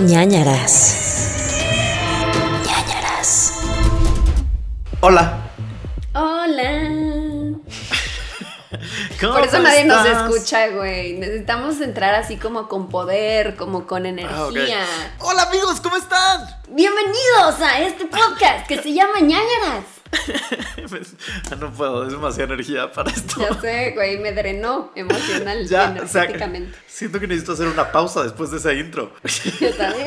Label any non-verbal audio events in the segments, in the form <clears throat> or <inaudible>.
ñañaras. ñañaras. Hola. Hola. <laughs> ¿Cómo Por eso nadie nos escucha, güey. Necesitamos entrar así como con poder, como con Ah, energía. Hola amigos, ¿cómo están? Bienvenidos a este podcast que se llama ñañaras. <laughs> Pues, ah, no puedo, es demasiada energía para esto. Ya sé, güey, me drenó emocional <laughs> Ya, o sea, energéticamente. siento que necesito hacer una pausa después de esa intro. <laughs> Yo también.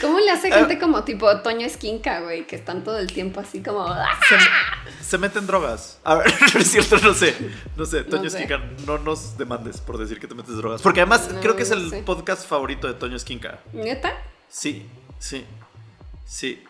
¿Cómo le hace gente como tipo Toño Esquinca, güey? Que están todo el tiempo así como... ¡ah! Se, se meten drogas. A ver, no es cierto, no sé. No sé, Toño No sé. Esquinca, no nos demandes por decir que te metes drogas. Porque además No, creo que es el sé. podcast favorito de Toño Esquinca. ¿Neta? Sí, sí, sí.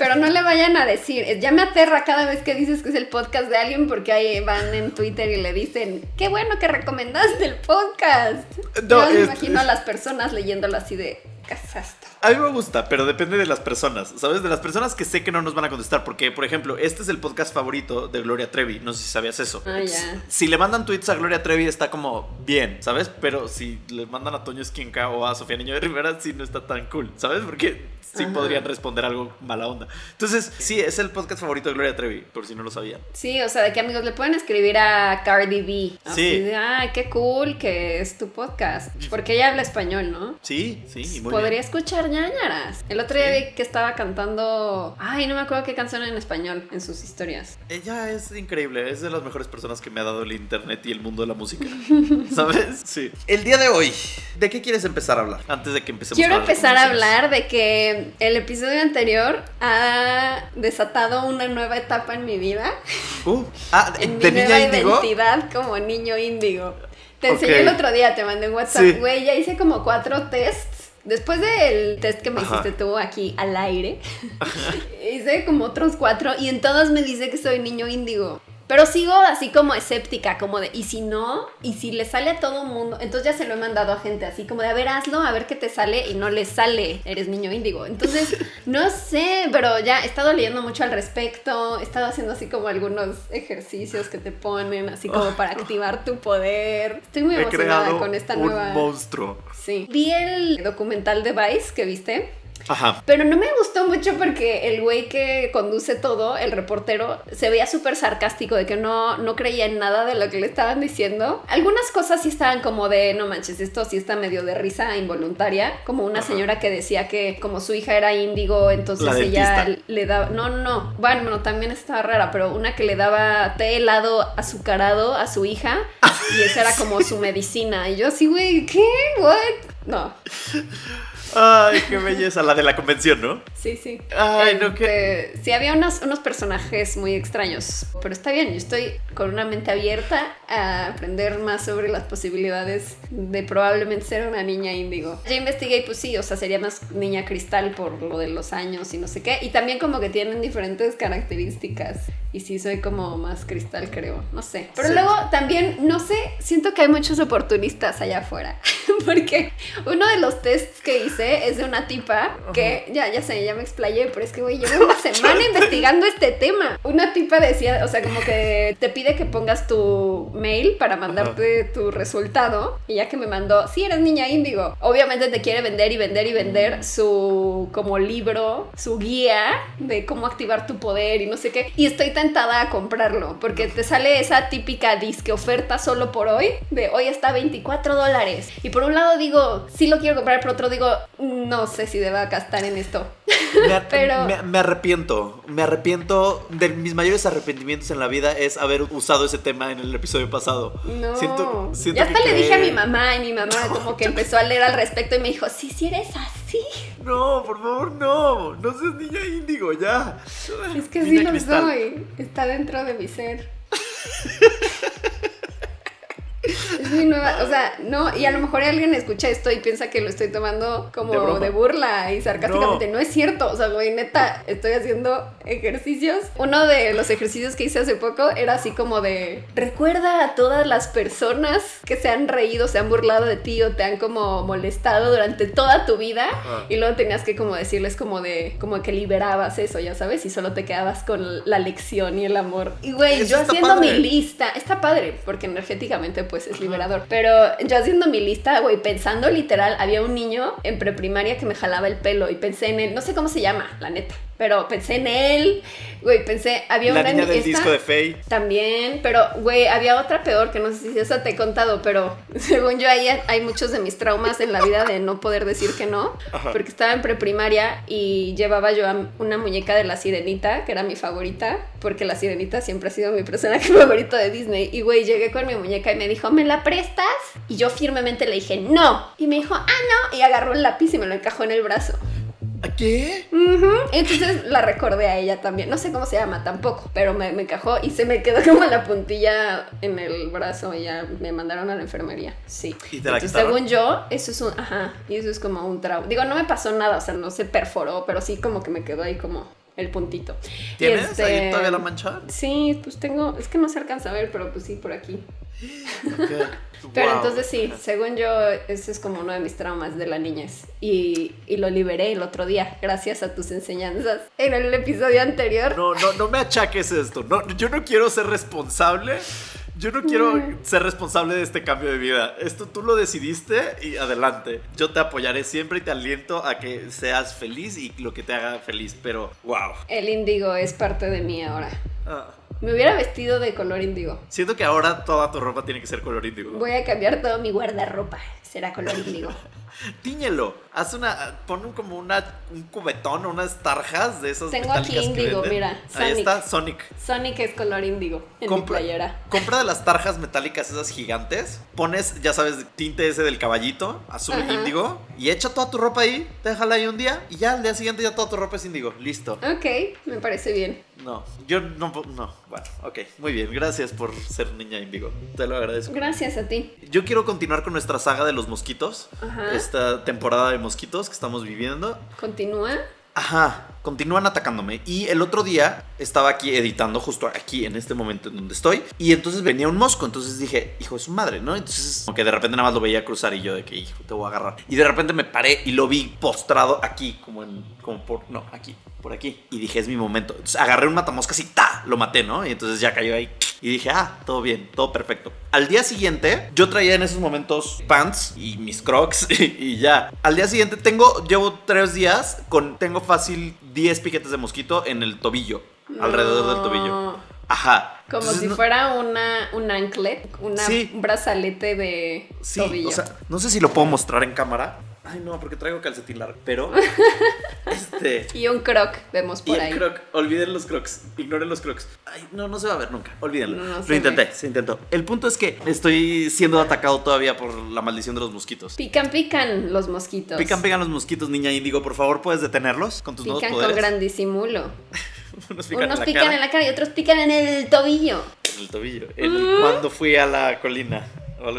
Pero no le vayan a decir, eh, ya me aterra cada vez que dices que es el podcast de alguien porque ahí van en Twitter y le dicen, qué bueno que recomendaste el podcast. No, Yo me es- imagino a las personas leyéndolo así de, ¿qué es esto? A mí me gusta, pero depende de las personas, ¿sabes? De las personas que sé que no nos van a contestar. Porque, por ejemplo, este es el podcast favorito de Gloria Trevi. No sé si sabías eso. Ah, ya. Si le mandan tweets a Gloria Trevi está como bien, ¿sabes? Pero si le mandan a Toño Esquinca o a Sofía Niño de Rivera, sí no está tan cool, ¿sabes? Porque sí Ajá. podrían responder algo mala onda. Entonces, sí, es el podcast favorito de Gloria Trevi, por si no lo sabían. Sí, o sea, de que amigos le pueden escribir a Cardi B. Así Sí. de, ay, qué cool que es tu podcast. Porque ella habla español, ¿no? Sí, sí, y muy Podría escuchar ñañaras. El otro día vi que estaba cantando. Ay, no me acuerdo qué canción en español en sus historias. Ella es increíble, es de las mejores personas que me ha dado el internet y el mundo de la música. <laughs> ¿Sabes? Sí. El día de hoy, ¿de qué quieres empezar a hablar? Antes de que empecemos Quiero a empezar a hablar de que el episodio anterior ha desatado una nueva etapa en mi vida, Uh, ah, en <laughs> de mi niña nueva identidad como niño índigo. Te enseñé el otro día, te mandé un WhatsApp, Sí. güey, ya hice como cuatro tests. Después del test que me Ajá. hiciste tú aquí al aire, <laughs> hice como otros cuatro y en todos me dice que soy niño índigo. Pero sigo así como escéptica, como de, ¿y si no? ¿Y si le sale a todo mundo? Entonces ya se lo he mandado a gente así como de, a ver, hazlo, a ver qué te sale y no le sale, eres niño índigo. Entonces, <laughs> no sé, pero ya he estado leyendo mucho al respecto, he estado haciendo así como algunos ejercicios que te ponen, así como <laughs> para activar tu poder. Estoy muy He emocionada creado con esta un nueva... monstruo. Sí. Vi el documental de Vice que viste. Ajá. Pero no me gustó mucho porque el güey que conduce todo, el reportero, se veía súper sarcástico de que no, no creía en nada de lo que le estaban diciendo. Algunas cosas sí estaban como de, no manches, esto sí está medio de risa involuntaria. Como una Ajá. señora que decía que como su hija era índigo, entonces La ella dentista. le daba... No, no, no. Bueno, bueno, también estaba rara, pero una que le daba té helado azucarado a su hija <laughs> y esa era como su medicina. Y yo así, güey, ¿qué? ¿What? No. <laughs> Ay, qué belleza. La de la convención, ¿no? Sí, sí. Ay, no, Este, Sí, había unos, unos personajes muy extraños, pero está bien, yo estoy con una mente abierta a aprender más sobre las posibilidades de probablemente ser una niña índigo. Ya investigué y pues sí, o sea, sería más niña cristal por lo de los años y no sé qué, y también como que tienen diferentes características, y sí soy como más cristal creo, no sé. Pero Sí. luego también, no sé, siento que hay muchos oportunistas allá afuera, <laughs> porque uno de los tests que hice es de una tipa que, ya, ya sé, ya me explayé, pero es que, güey, llevo una <laughs> semana investigando este tema. Una tipa decía, o sea, como que te pide que pongas tu mail para mandarte tu resultado, y ya que me mandó, sí, eres niña índigo. Obviamente te quiere vender y vender y vender su, como libro, su guía de cómo activar tu poder y no sé qué, y estoy tentada a comprarlo, porque te sale esa típica disque oferta solo por hoy, de hoy está 24 dólares. Y por un lado digo, sí lo quiero comprar, por otro digo, no sé si deba gastar en esto. Me, <laughs> Pero- me- me arrepiento. Me arrepiento. De mis mayores arrepentimientos en la vida es haber usado ese tema en el episodio pasado. No. Siento, siento ya hasta que le dije a mi mamá y mi mamá <laughs> como que empezó a leer al respecto y me dijo, sí, sí eres así. No, por favor, no. No seas niña índigo, ya. Es que sí Niña lo cristal. soy. Está dentro de mi ser. <laughs> Es mi nueva, o sea, no, y a lo mejor alguien escucha esto y piensa que lo estoy tomando como De burla y sarcásticamente. No. es cierto, o sea, güey, neta, estoy haciendo ejercicios. Uno de los ejercicios que hice hace poco era así como de, recuerda a todas las personas que se han reído, se han burlado de ti o te han como molestado durante toda tu vida. Y luego tenías que como decirles como de, como que liberabas eso, ya sabes, y solo te quedabas con la lección y el amor. Y güey, yo haciendo padre. mi lista, está padre, porque energéticamente pues es liberador. Pero yo haciendo mi lista, güey, pensando literal, había un niño en preprimaria que me jalaba el pelo y pensé en él, no sé cómo se llama, la neta, pero pensé en él, güey, pensé, había La una niña del esta- disco de Faye. también, pero, güey, había otra peor que no sé si esa te he contado, pero <laughs> según yo ahí hay muchos de mis traumas en la vida de no poder decir que no, Ajá. porque estaba en preprimaria y llevaba yo una muñeca de la sirenita, que era mi favorita, porque la sirenita siempre ha sido mi personaje <laughs> favorito de Disney. Y, güey, llegué con mi muñeca y me dijo, ¿me la prestas? Y yo firmemente le dije, no. Y me dijo, ah, no. Y agarró el lápiz y me lo encajó en el brazo. ¿A qué? Entonces la recordé a ella también. No sé cómo se llama tampoco, pero me, me encajó y se me quedó como la puntilla en el brazo y ya me mandaron a la enfermería. Sí. ¿Y te la Entonces, según yo, eso es un. Ajá. Y eso es como un trauma. Digo, no me pasó nada, o sea, no se perforó, pero sí como que me quedó ahí como el puntito. ¿Tienes este- ahí todavía la mancha? Sí, pues tengo. Es que no se alcanza a ver, pero pues sí, por aquí. <laughs> Pero Wow. entonces sí, según yo, ese es como uno de mis traumas de la niñez. Y, y lo liberé el otro día, gracias a tus enseñanzas en el episodio anterior. No, no, no me achaques esto. No, yo no quiero ser responsable. Yo no quiero ser responsable de este cambio de vida. Esto tú lo decidiste y adelante. Yo te apoyaré siempre y te aliento a que seas feliz y lo que te haga feliz. Pero, wow. El índigo es parte de mí ahora. Ah, Me hubiera vestido de color índigo. siento que ahora toda tu ropa tiene que ser color índigo. Voy a cambiar todo mi guardarropa. Será color índigo. <laughs> <laughs> Tíñelo. Haz una. Pon un- como una, un cubetón o unas tarjas de esas Tengo aquí índigo, mira, Ahí Sonic. está, Sonic. Sonic es color índigo en Compra, mi playera. compra de las tarjas metálicas esas gigantes, pones, ya sabes, tinte ese del caballito, azul Ajá. índigo, y echa toda tu ropa ahí, déjala ahí un día, y ya al día siguiente ya toda tu ropa es índigo, listo. Ok, me parece bien. No, yo no, no, bueno, ok, muy bien, gracias por ser niña índigo, te lo agradezco. Gracias a ti. Yo quiero continuar con nuestra saga de los mosquitos, Ajá. Esta temporada de mosquitos que estamos viviendo. Continúa. Ajá, continúan atacándome. Y el otro día estaba aquí editando, justo aquí en este momento en donde estoy. Y entonces venía un mosco. Entonces dije, hijo de su madre, ¿no? Entonces, como que de repente nada más lo veía cruzar y yo de que, hijo, te voy a agarrar. Y de repente me paré y lo vi postrado aquí, como en, como por, no, aquí, por aquí. Y dije, es mi momento. Entonces agarré un matamoscas y ¡ta! Lo maté, ¿no? Y entonces ya cayó ahí. Y dije, ah, todo bien, todo perfecto. Al día siguiente, yo traía en esos momentos pants y mis crocs <laughs> y, ya. Al día siguiente tengo, llevo tres días con, tengo fácil 10 piquetes de mosquito en el tobillo, alrededor del tobillo. Ajá. Como Entonces, si no- fuera una, un anclet, una, Sí. un brazalete de Sí, tobillo. o sea, no sé si lo puedo mostrar en cámara. Ay, no, porque traigo calcetín largo. Pero, <laughs> este... y un croc vemos Y por el ahí. croc, olviden los crocs, ignoren los crocs. Ay, no, no se va a ver nunca, olvídenlo. No, no se Lo intenté, ve. se intentó. El punto es que estoy siendo atacado todavía por la maldición de los mosquitos. Pican, pican los mosquitos. Pican, pegan los mosquitos, niña Índigo. Por favor, ¿puedes detenerlos con tus Pican nuevos con poderes? gran disimulo. <laughs> <laughs> Unos pican Unos en la pican cara, en la cara y otros pican en el tobillo. en el tobillo. En cuando fui a la colina.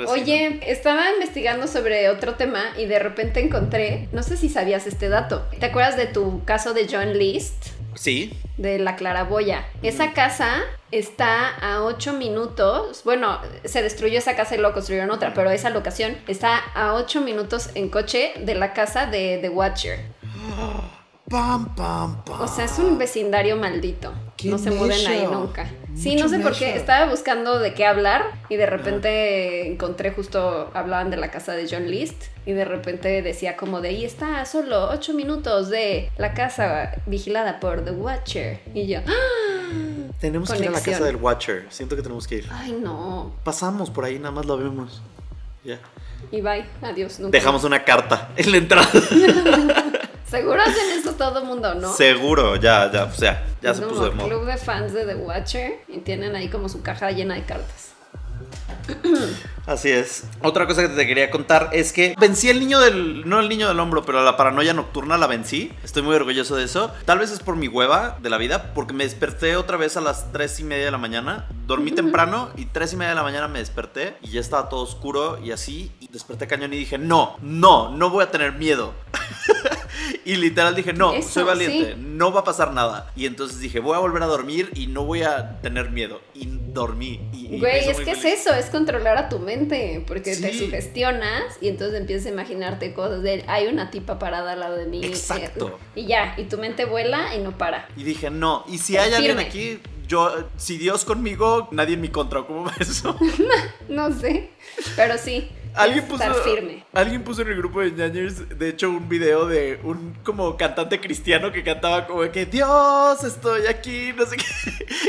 Oye, estaba investigando sobre otro tema y de repente encontré, no sé si sabías este dato. ¿Te acuerdas de tu caso de John List? Sí. de la claraboya. Esa casa está a 8 minutos. Bueno, se destruyó esa casa y luego construyeron otra, pero esa locación está a 8 minutos en coche de la casa de The Watcher. <gasps> Pam, pam, pam. O sea, es un vecindario maldito. No se muden ahí nunca. Sí, no sé por qué. Estaba buscando de qué hablar y de repente encontré justo, hablaban de la casa de John List y de repente decía como de ahí está a solo 8 minutos de la casa vigilada por The Watcher. Y yo, ¡ah! Tenemos que ir a la casa del Watcher. Siento que tenemos que ir. Ay, no. Pasamos por ahí, nada más lo vemos. Ya. Y bye, adiós. nunca Dejamos una carta en la entrada. <laughs> Seguro hacen eso todo mundo, ¿no? Seguro, ya, ya, o sea, ya se puso de moda. club de fans de The Watcher y tienen ahí como su caja llena de cartas. <clears throat> Así es. Otra cosa que te quería contar es que vencí el niño del. No el niño del hombro, pero la paranoia nocturna la vencí. Estoy muy orgulloso de eso. Tal vez es por mi hueva de la vida, porque me desperté otra vez a las 3 y media de la mañana. Dormí temprano y 3 y media de la mañana me desperté y ya estaba todo oscuro y así. Y desperté cañón y dije: No, no, no voy a tener miedo. <laughs> y literal dije: No, Eso, soy valiente, sí. no va a pasar nada. Y entonces dije: Voy a volver a dormir y no voy a tener miedo. Y dormí. Y, Güey, es que feliz. es eso, es controlar a tu mente, porque te sugestionas y entonces empiezas a imaginarte cosas de, hay una tipa parada al lado de mí. Exacto. eh, Y ya, y tu mente vuela y no para. Y dije, no, y si hay alguien aquí, yo, si Dios conmigo, nadie en mi contra, ¿cómo va eso? <laughs> No sé, pero sí. Alguien puso, que estar firme. alguien puso en el grupo de ñañers, de hecho, un video de un como cantante cristiano que cantaba como que Dios, estoy aquí, no sé qué.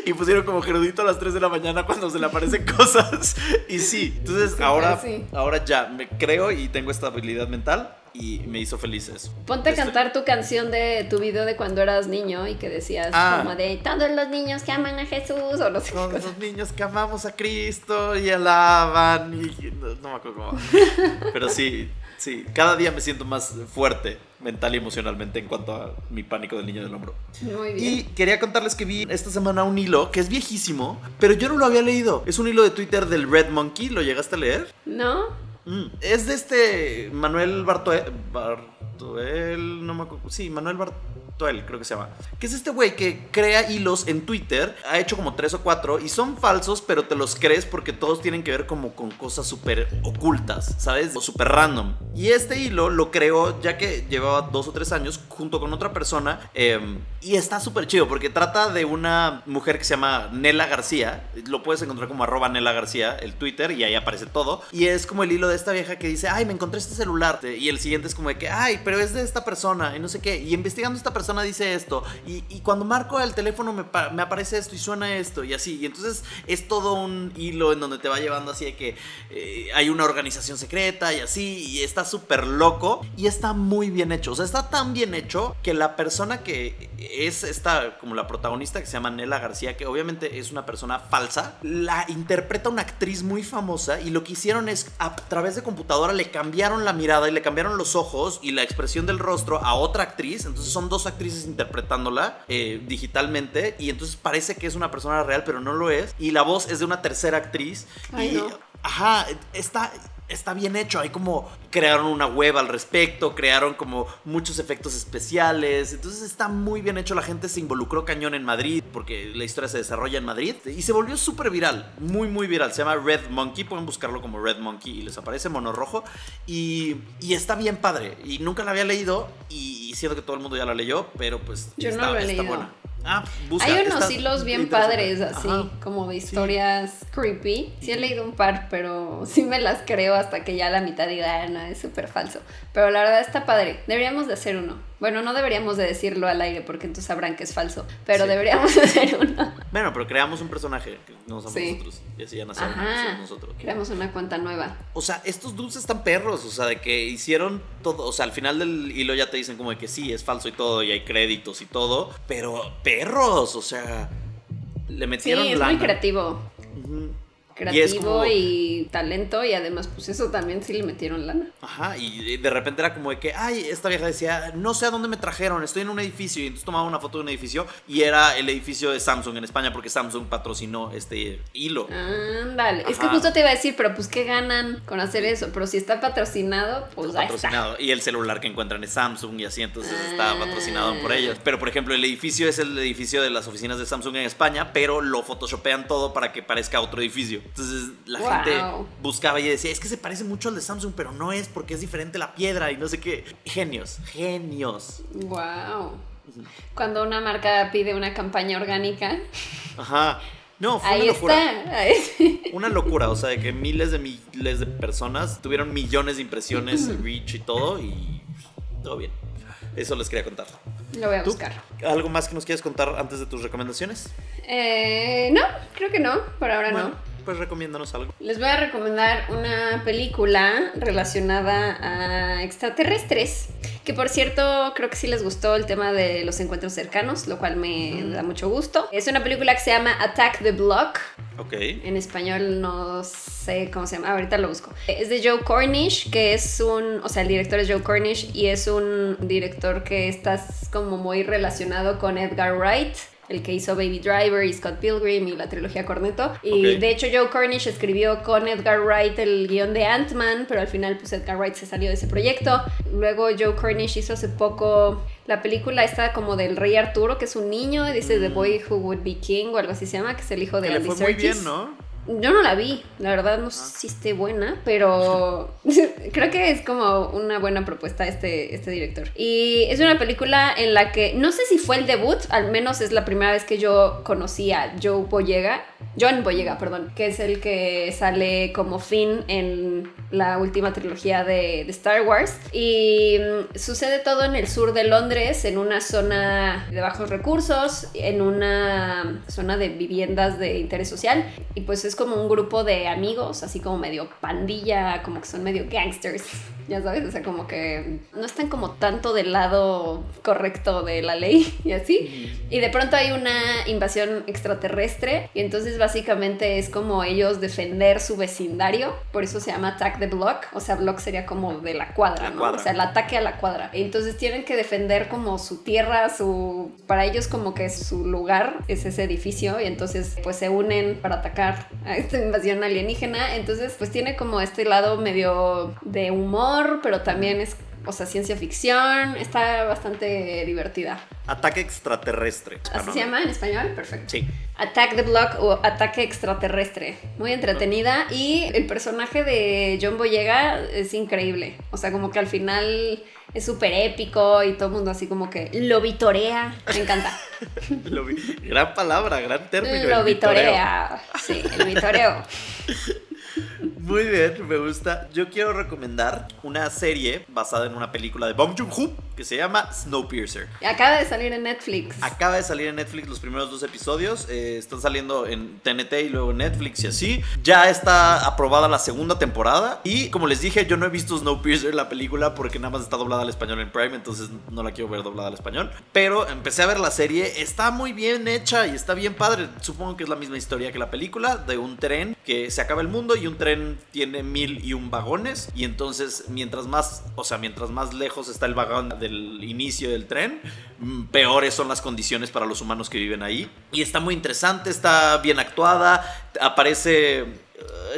<laughs> Y pusieron como Gerudito a las 3 de la mañana cuando se le aparecen <laughs> cosas. Y sí, entonces Sí, ahora, sí. ahora ya me creo y tengo esta habilidad mental y me hizo feliz eso. Ponte a Estoy- cantar tu canción de tu video de cuando eras niño y que decías Ah. como de todos los niños que aman a Jesús o no sé qué Todos los niños que amamos a Cristo y alaban y no, no me acuerdo cómo. <laughs> Pero sí, sí, cada día me siento más fuerte mental y emocionalmente en cuanto a mi pánico del niño del hombro. Muy bien. Y quería contarles que vi esta semana un hilo que es viejísimo, pero yo no lo había leído. Es un hilo de Twitter del Red Monkey, ¿lo llegaste a leer? ¿No? Mm, Es de este Manuel Bartoel, Bartoel, no me acuerdo. Sí, Manuel Bartoel, creo que se llama. Que es este güey que crea hilos en Twitter. Ha hecho como tres o cuatro y son falsos, pero te los crees porque todos tienen que ver como con cosas súper ocultas, ¿sabes? O súper random. Y este hilo lo creó ya que llevaba dos o tres años junto con otra persona. eh, y está súper chido porque trata de una mujer que se llama Nela García. Lo puedes encontrar como arroba Nela García, el Twitter, y ahí aparece todo. Y es como el hilo de esta vieja que dice, ay, me encontré este celular. Y el siguiente es como de que, ay, pero es de esta persona y no sé qué. Y investigando esta persona dice esto. Y, cuando marco el teléfono me aparece esto y suena esto y así. Y entonces es todo un hilo en donde te va llevando así de que eh, hay una organización secreta y así. Y está súper loco y está muy bien hecho. O sea, está tan bien hecho que la persona que es esta, como la protagonista que se llama Nela García, que obviamente es una persona falsa, la interpreta una actriz muy famosa y lo que hicieron es a través de computadora le cambiaron la mirada y le cambiaron los ojos y la expresión del rostro a otra actriz. Entonces son dos actrices interpretándola eh, digitalmente y entonces parece que es una persona real, pero no lo es. Y la voz es de una tercera actriz. Ay, y, no. Ajá, está, está bien hecho. Hay como crearon una web al respecto, crearon como muchos efectos especiales. Entonces está muy bien hecho. La gente se involucró cañón en Madrid porque la historia se desarrolla en Madrid y se volvió súper viral, muy, muy viral. Se llama Red Monkey. Pueden buscarlo como Red Monkey y les aparece mono rojo. Y, y está bien padre. Y nunca la había leído y siento que todo el mundo ya la leyó, pero pues Yo no está, lo he está leído. buena. Ah, busca, Hay unos hilos bien padres así, Ajá. como de historias creepy. Sí he leído un par, pero sí me las creo hasta que ya la mitad diga, ah, no, es súper falso. Pero la verdad está padre. Deberíamos de hacer uno. Bueno, no deberíamos de decirlo al aire porque entonces sabrán que es falso. Pero Sí. deberíamos <laughs> de hacer uno. Bueno, pero creamos un personaje que no somos Sí. nosotros. Y así ya nacemos nosotros. Creamos una cuenta nueva. O sea, estos dudes están perros, o sea, de que hicieron todo, o sea, al final del hilo ya te dicen como de que sí, es falso y todo, y hay créditos y todo, pero perros, o sea, le Sí, metieron es lana. muy creativo. Creativo como- y talento y además pues eso también sí le metieron lana. Ajá, y de repente era como de que, ay, esta vieja decía, no sé a dónde me trajeron, estoy en un edificio, y entonces tomaba una foto de un edificio, y era el edificio de Samsung en España, porque Samsung patrocinó este hilo. Ándale. Es que justo te iba a decir, pero pues qué ganan con hacer eso. Pero si está patrocinado, pues ahí está. patrocinado. Y el celular que encuentran es Samsung y así, entonces está patrocinado por ellos. Pero, por ejemplo, el edificio es el edificio de las oficinas de Samsung en España, pero lo photoshopean todo para que parezca otro edificio. Entonces la Wow. gente buscaba y decía, es que se parece mucho al de Samsung, pero no es porque es diferente la piedra y no sé qué. Genios, genios. Wow. Cuando una marca pide una campaña orgánica, Ajá. No, fue ahí una locura. está. Una locura, o sea, de que miles de miles de personas tuvieron millones de impresiones, <laughs> reach y todo, y todo bien. Eso les quería contar. Lo voy a ¿Tú? buscar. ¿Algo más que nos quieras contar antes de tus recomendaciones? Eh, no, creo que no. Por ahora Bueno, no. Pues recomiéndanos algo. Les voy a recomendar una película relacionada a extraterrestres. Que por cierto, creo que sí les gustó el tema de los encuentros cercanos, lo cual me da mucho gusto. Es una película que se llama Attack the Block. Ok. En español no sé cómo se llama, ahorita lo busco. Es de Joe Cornish, que es un, o sea, el director es Joe Cornish y es un director que está como muy relacionado con Edgar Wright. El que hizo Baby Driver y Scott Pilgrim y la trilogía Cornetto. Y de hecho Joe Cornish escribió con Edgar Wright el guion de Ant-Man, pero al final pues Edgar Wright se salió de ese proyecto. Luego Joe Cornish hizo hace poco la película esta como del Rey Arturo, que es un niño, dice The Boy Who Would Be King o algo así se llama, que es el hijo de Mm. Que le muy bien, ¿no? Yo no la vi, la verdad no sé si esté buena, pero <laughs> creo que es como una buena propuesta este, este director. Y es una película en la que no sé si fue el debut, al menos es la primera vez que yo conocí a Joe Boyega, John Boyega, perdón, que es el que sale como Finn en la última trilogía de, Star Wars. Y mm, sucede todo en el sur de Londres, en una zona de bajos recursos, en una zona de viviendas de interés social. Y pues es como un grupo de amigos, así como medio pandilla, como que son medio gangsters. <laughs> Ya sabes, o sea, como que no están como tanto del lado correcto de la ley y así. Y de pronto hay una invasión extraterrestre y entonces básicamente es como ellos defender su vecindario, por eso se llama Attack the Block, o sea, block sería como de la cuadra, La ¿no? cuadra. O sea, el ataque a la cuadra. Entonces tienen que defender como su tierra, su para ellos como que su lugar es ese edificio y entonces pues se unen para atacar a esta invasión alienígena. Entonces pues tiene como este lado medio de humor, pero también es o sea, ciencia ficción, está bastante divertida. Ataque extraterrestre. ¿Así se llama en español? Perfecto. Sí. Attack the Block o Ataque Extraterrestre. Muy entretenida. Y el personaje de John Boyega es increíble. O sea, como que al final es súper épico y todo el mundo así como que lo vitorea. Me encanta. <laughs> Lo Gran palabra, gran término. lo vitorea. Sí, el vitoreo. <laughs> Muy bien, me gusta. Yo quiero recomendar una serie basada en una película de Bong Joon-ho que se llama Snowpiercer. Acaba de salir en Netflix. Acaba de salir en Netflix los primeros dos episodios. eh, están saliendo en TNT y luego en Netflix y así. Ya está aprobada la segunda temporada. Y como les dije, yo no he visto Snowpiercer, la película, porque nada más está doblada al español en Prime. Entonces no la quiero ver doblada al español. Pero empecé a ver la serie. Está muy bien hecha y está bien padre. Supongo que es la misma historia que la película de un tren que se acaba el mundo y un tren tiene mil y un vagones. Y entonces, mientras más, o sea, mientras más lejos está el vagón del inicio del tren, mm, peores son las condiciones para los humanos que viven ahí. Y está muy interesante, está bien actuada. Aparece eh,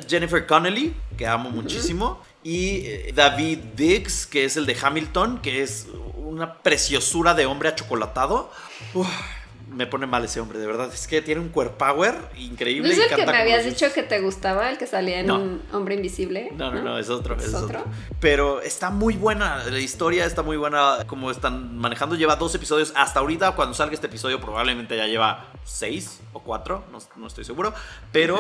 Jennifer Connelly, que amo muchísimo. Y eh, David Diggs, que es el de Hamilton, que es una preciosura de hombre achocolatado. Uf, me pone mal ese hombre, de verdad. Es que tiene un core power increíble. ¿No es y el que me habías dicho que te gustaba, el que salía en No. Hombre Invisible? No, no, no, es otro. ¿Es Es, otro? otro. Pero está muy buena la historia, está muy buena como están manejando. Lleva dos episodios hasta ahorita. Cuando salga este episodio, probablemente ya lleva seis o cuatro, no, no estoy seguro. Pero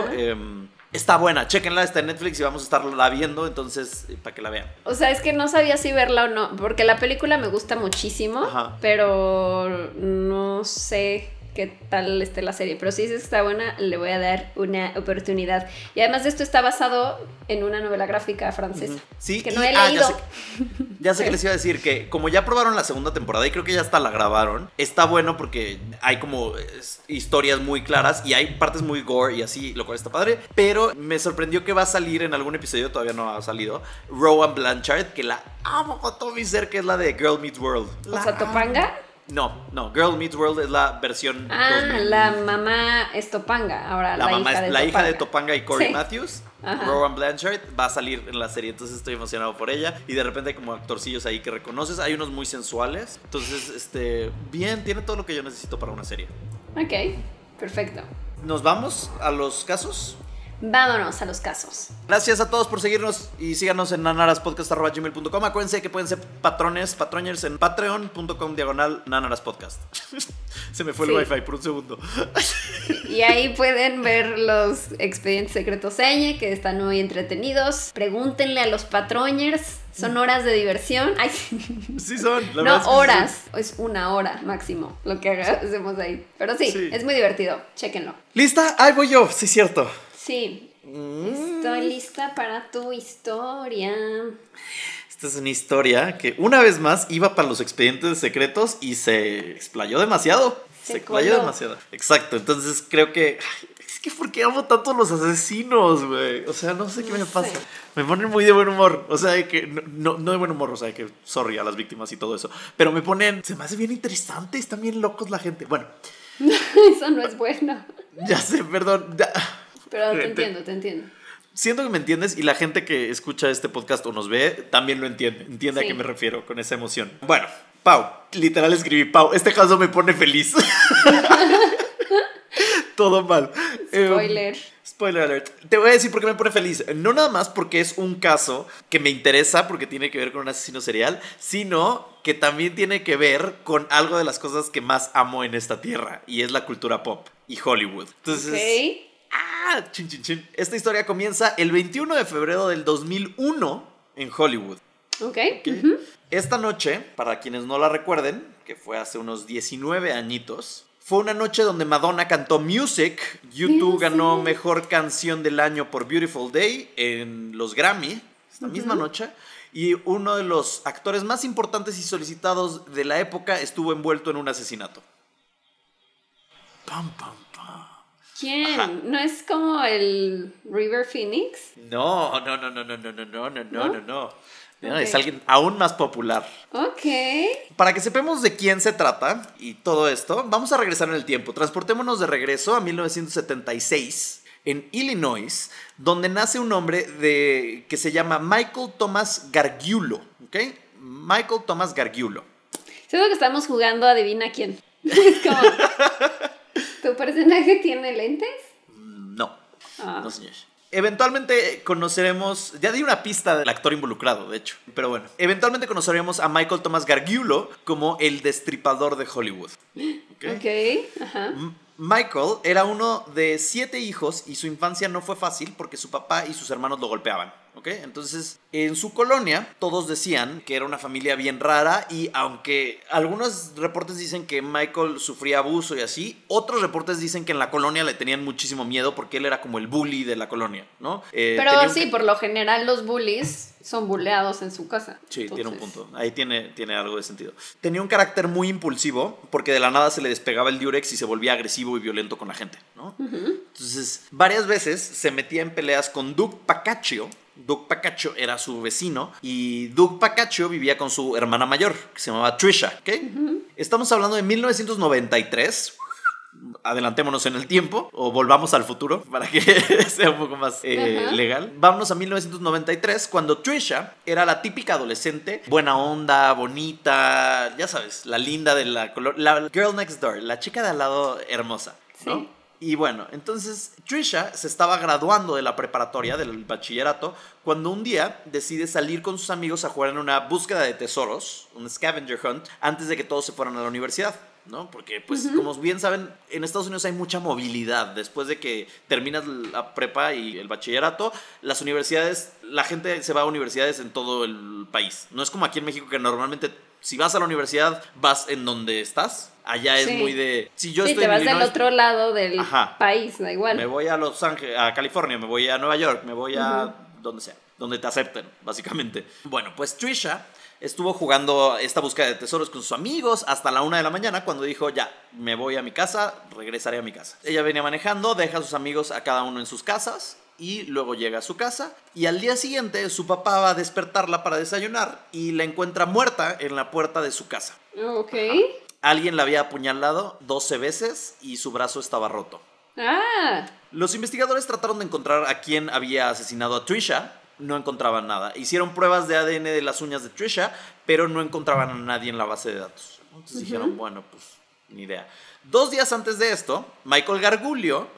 está buena. Chequenla, está en Netflix y vamos a estarla viendo. Entonces, eh, para que la vean. O sea, es que no sabía si verla o no, porque la película me gusta muchísimo, Ajá. pero no sé qué tal esté la serie. Pero si dices que está buena, le voy a dar una oportunidad. Y además de esto está basado en una novela gráfica francesa. Sí, que no y- he ah, leído. ya sé, ya sé que les iba a decir que como ya probaron la segunda temporada y creo que ya hasta la grabaron, está bueno porque hay como historias muy claras y hay partes muy gore y así, lo cual está padre. Pero me sorprendió que va a salir en algún episodio, todavía no ha salido, Rowan Blanchard, que la amo con todo mi ser, que es la de Girl Meets World. O La sea, amo. Topanga. No, no, Girl Meets World es la versión... Ah, 2000. la mamá es Topanga. Ahora, La, la, mamá hija es de la Topanga. hija de Topanga y Corey Sí. Matthews. Ajá. Rowan Blanchard va a salir en la serie, entonces estoy emocionado por ella. Y de repente hay como actorcillos ahí que reconoces. Hay unos muy sensuales. Entonces, este, bien, tiene todo lo que yo necesito para una serie. Ok, perfecto. Nos vamos a los casos. Vámonos a los casos. Gracias a todos por seguirnos y síganos en nanaraspodcast.gmail.com. Acuérdense que pueden ser patrones, patroners en patreon.com diagonal nanaraspodcast. <laughs> Se me fue Sí. el wifi por un segundo. <laughs> Y ahí pueden ver los expedientes secretos Ñ, que están muy entretenidos. Pregúntenle a los patroñers. Son horas de diversión. Ay, <laughs> Sí son. la verdad no es que sí son. horas. Es una hora máximo lo que hacemos ahí. Pero sí, Sí. es muy divertido. Chéquenlo. ¿Lista? Ahí voy yo, sí, cierto. Sí. Mm. Estoy lista para tu historia. Esta es una historia que una vez más iba para los expedientes secretos y se explayó demasiado. Se, Se explayó demasiado. Exacto, entonces creo que... ay, Es que ¿por qué amo tanto a los asesinos, güey? O sea, no sé qué me pasa. Me ponen muy de buen humor. O sea, de que... No, no, no de buen humor, o sea, de que... Sorry a las víctimas y todo eso. Pero me ponen... Se me hace bien interesante. Están bien locos la gente. Bueno, <laughs> Eso no es bueno. ya sé, perdón. ya. Pero te entiendo, te entiendo. Siento que me entiendes y la gente que escucha este podcast o nos ve también lo entiende. Entiende a Sí. qué me refiero con esa emoción. Bueno, Pau, literal escribí Pau. Este caso me pone feliz. <laughs> Todo mal. Eh, Spoiler. spoiler Spoiler alert. Te voy a decir por qué me pone feliz. No nada más porque es un caso que me interesa porque tiene que ver con un asesino serial, sino que también tiene que ver con algo de las cosas que más amo en esta tierra y es la cultura pop y Hollywood. Entonces, Ok. Ah, chin, chin, chin. Esta historia comienza el 21 de febrero del 2001 en Hollywood. Ok. ¿ok? ujú. Esta noche, para quienes no la recuerden, que fue hace unos 19 añitos, fue una noche donde Madonna cantó Music. YouTube ganó Mejor Canción del Año por Beautiful Day en los Grammy, esta misma noche. Y uno de los actores más importantes y solicitados de la época estuvo envuelto en un asesinato. Pam, pam. ¿Quién? Ajá. ¿No es como el River Phoenix? No, no, no, no, no, no, no, no, no, no, ¿No? no, no. No, Ok. Es alguien aún más popular. Ok. Para que sepamos de quién se trata y todo esto, vamos a regresar en el tiempo. Transportémonos de regreso a 1976 en Illinois, donde nace un hombre de, que se llama Michael Thomas Gargiulo. ¿Ok? Michael Thomas Gargiulo. Siento que estamos jugando a adivina quién. <laughs> Es como. <laughs> ¿Tu personaje tiene lentes? No, Ah. no señor. Eventualmente conoceremos, ya di una pista del actor involucrado, de hecho, pero bueno, eventualmente conoceremos a Michael Thomas Gargiulo como el destripador de Hollywood. ¿ok? Ok. Ajá. M- Michael era uno de siete hijos y su infancia no fue fácil porque su papá y sus hermanos lo golpeaban. ¿Ok? Entonces, en su colonia, todos decían que era una familia bien rara y aunque algunos reportes dicen que Michael sufría abuso y así, otros reportes dicen que en la colonia le tenían muchísimo miedo porque él era como el bully de la colonia, ¿no? Eh, Pero un sí, por lo general los bullies son buleados en su casa. Sí, tiene un punto. Ahí tiene, tiene algo de sentido. Tenía un carácter muy impulsivo porque de la nada se le despegaba el diurex y se volvía agresivo y violento con la gente, ¿no? Entonces, varias veces se metía en peleas con Doug Pacaccio. Doug Pacaccio era su vecino y Doug Pacaccio vivía con su hermana mayor, que se llamaba Trisha, ¿ok? Estamos hablando de 1993 adelantémonos en el tiempo o volvamos al futuro para que <laughs> sea un poco más eh, legal. Vámonos a 1993 cuando Trisha era la típica adolescente, buena onda, bonita, ya sabes, la linda de la color, la girl next door, la chica de al lado hermosa, ¿no? Sí. Y bueno, entonces Trisha se estaba graduando de la preparatoria, del bachillerato, cuando un día decide salir con sus amigos a jugar en una búsqueda de tesoros, un scavenger hunt, antes de que todos se fueran a la universidad. ¿no? Porque, pues, como bien saben, en Estados Unidos hay mucha movilidad. Después de que terminas la prepa y el bachillerato, las universidades, la gente se va a universidades en todo el país. No es como aquí en México que normalmente, si vas a la universidad, vas en donde estás. Allá es muy de. Si yo sí, estoy te en vas del Illinois, otro lado del Ajá. país, da igual. me voy a Los Ángeles, a California, me voy a Nueva York, me voy a donde sea, donde te acepten, básicamente. Bueno, pues Trisha estuvo jugando esta búsqueda de tesoros con sus amigos hasta la una de la mañana cuando dijo, ya, me voy a mi casa, regresaré a mi casa. Ella venía manejando, deja a sus amigos a cada uno en sus casas y luego llega a su casa y al día siguiente su papá va a despertarla para desayunar y la encuentra muerta en la puerta de su casa. Ok. Alguien la había apuñalado 12 veces y su brazo estaba roto. Ah, Los investigadores trataron de encontrar a quién había asesinado a Trisha. No encontraban nada. Hicieron pruebas de ADN de las uñas de Trisha, pero no encontraban a nadie en la base de datos. Entonces dijeron, bueno, pues ni idea. Dos días antes de esto, Michael Gargulio,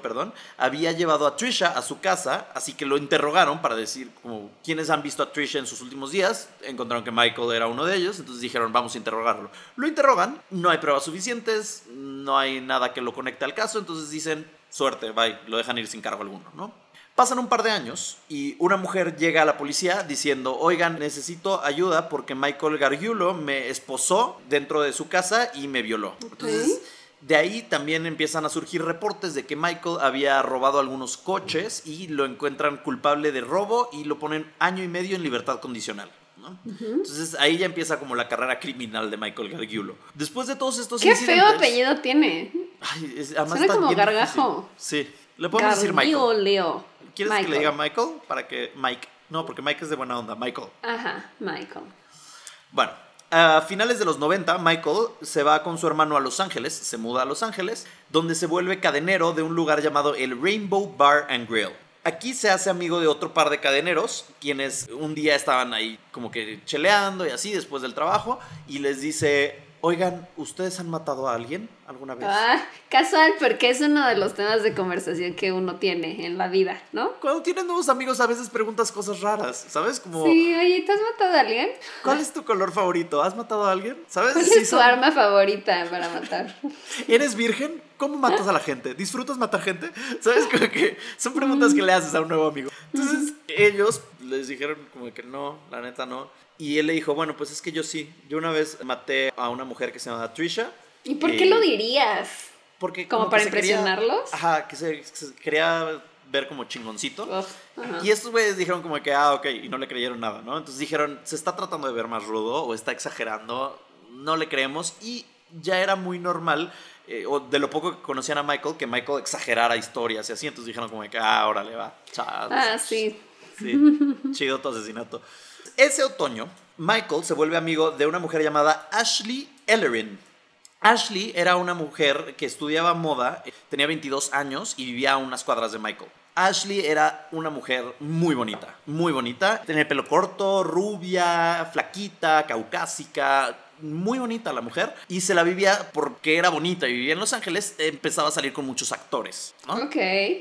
perdón, había llevado a Trisha a su casa, así que lo interrogaron para decir como quiénes han visto a Trisha en sus últimos días. Encontraron que Michael era uno de ellos, entonces dijeron vamos a interrogarlo. Lo interrogan, no hay pruebas suficientes, no hay nada que lo conecte al caso, entonces dicen suerte, bye, lo dejan ir sin cargo alguno, ¿no? Pasan un par de años y una mujer llega a la policía diciendo, oigan, necesito ayuda porque Michael Gargiulo me esposó dentro de su casa y me violó. Entonces, de ahí también empiezan a surgir reportes de que Michael había robado algunos coches y lo encuentran culpable de robo y lo ponen año y medio en libertad condicional. ¿no? Entonces ahí ya empieza como la carrera criminal de Michael Gargiulo. Después de todos estos qué feo apellido tiene. Ay, es- además Suena está como gargajo. difícil. Sí, le podemos decir Michael. ¿Quieres que le diga Michael? Para que Mike. No, porque Mike es de buena onda. Michael. Ajá, Michael. Bueno, a finales de los 90, Michael se va con su hermano a Los Ángeles, se muda a Los Ángeles, donde se vuelve cadenero de un lugar llamado el Rainbow Bar and Grill. Aquí se hace amigo de otro par de cadeneros, quienes un día estaban ahí como que cheleando y así después del trabajo, y les dice, oigan, ¿ustedes han matado a alguien? alguna vez. Ah, casual, porque es uno de los temas de conversación que uno tiene en la vida, ¿no? Cuando tienes nuevos amigos a veces preguntas cosas raras, ¿sabes? Como, Sí, oye, ¿te has matado a alguien? ¿cuál es tu color favorito? ¿Has matado a alguien? ¿Sabes? ¿Cuál es tu son- arma favorita para matar? ¿Eres virgen? ¿Cómo matas a la gente? ¿Disfrutas matar gente? ¿Sabes? Como que son preguntas que le haces a un nuevo amigo. Entonces, ellos les dijeron como que no, la neta no. Y él le dijo, bueno, pues es que yo sí. Yo una vez maté a una mujer que se llama Trisha. ¿Y por qué lo dirías? Porque ¿Como para quería- impresionarlos? ajá, que se, que se quería ver como chingoncito. Y estos güeyes dijeron como que, ah, ok, y no le creyeron nada, ¿no? Entonces dijeron, se está tratando de ver más rudo o está exagerando, no le creemos. Y ya era muy normal, eh, o de lo poco que conocían a Michael, que Michael exagerara historias y así. Entonces dijeron como que, ah, órale, va, chao. Ah, sí. Sí, chido tu asesinato. Ese otoño, Michael se vuelve amigo de una mujer llamada Ashley Ellerin. Ashley era una mujer que estudiaba moda, tenía 22 años y vivía a unas cuadras de Michael. Ashley era una mujer muy bonita, muy bonita. Tenía el pelo corto, rubia, flaquita, caucásica, muy bonita la mujer. Y se la vivía porque era bonita y vivía en Los Ángeles. Empezaba a salir con muchos actores. ¿no? Ok.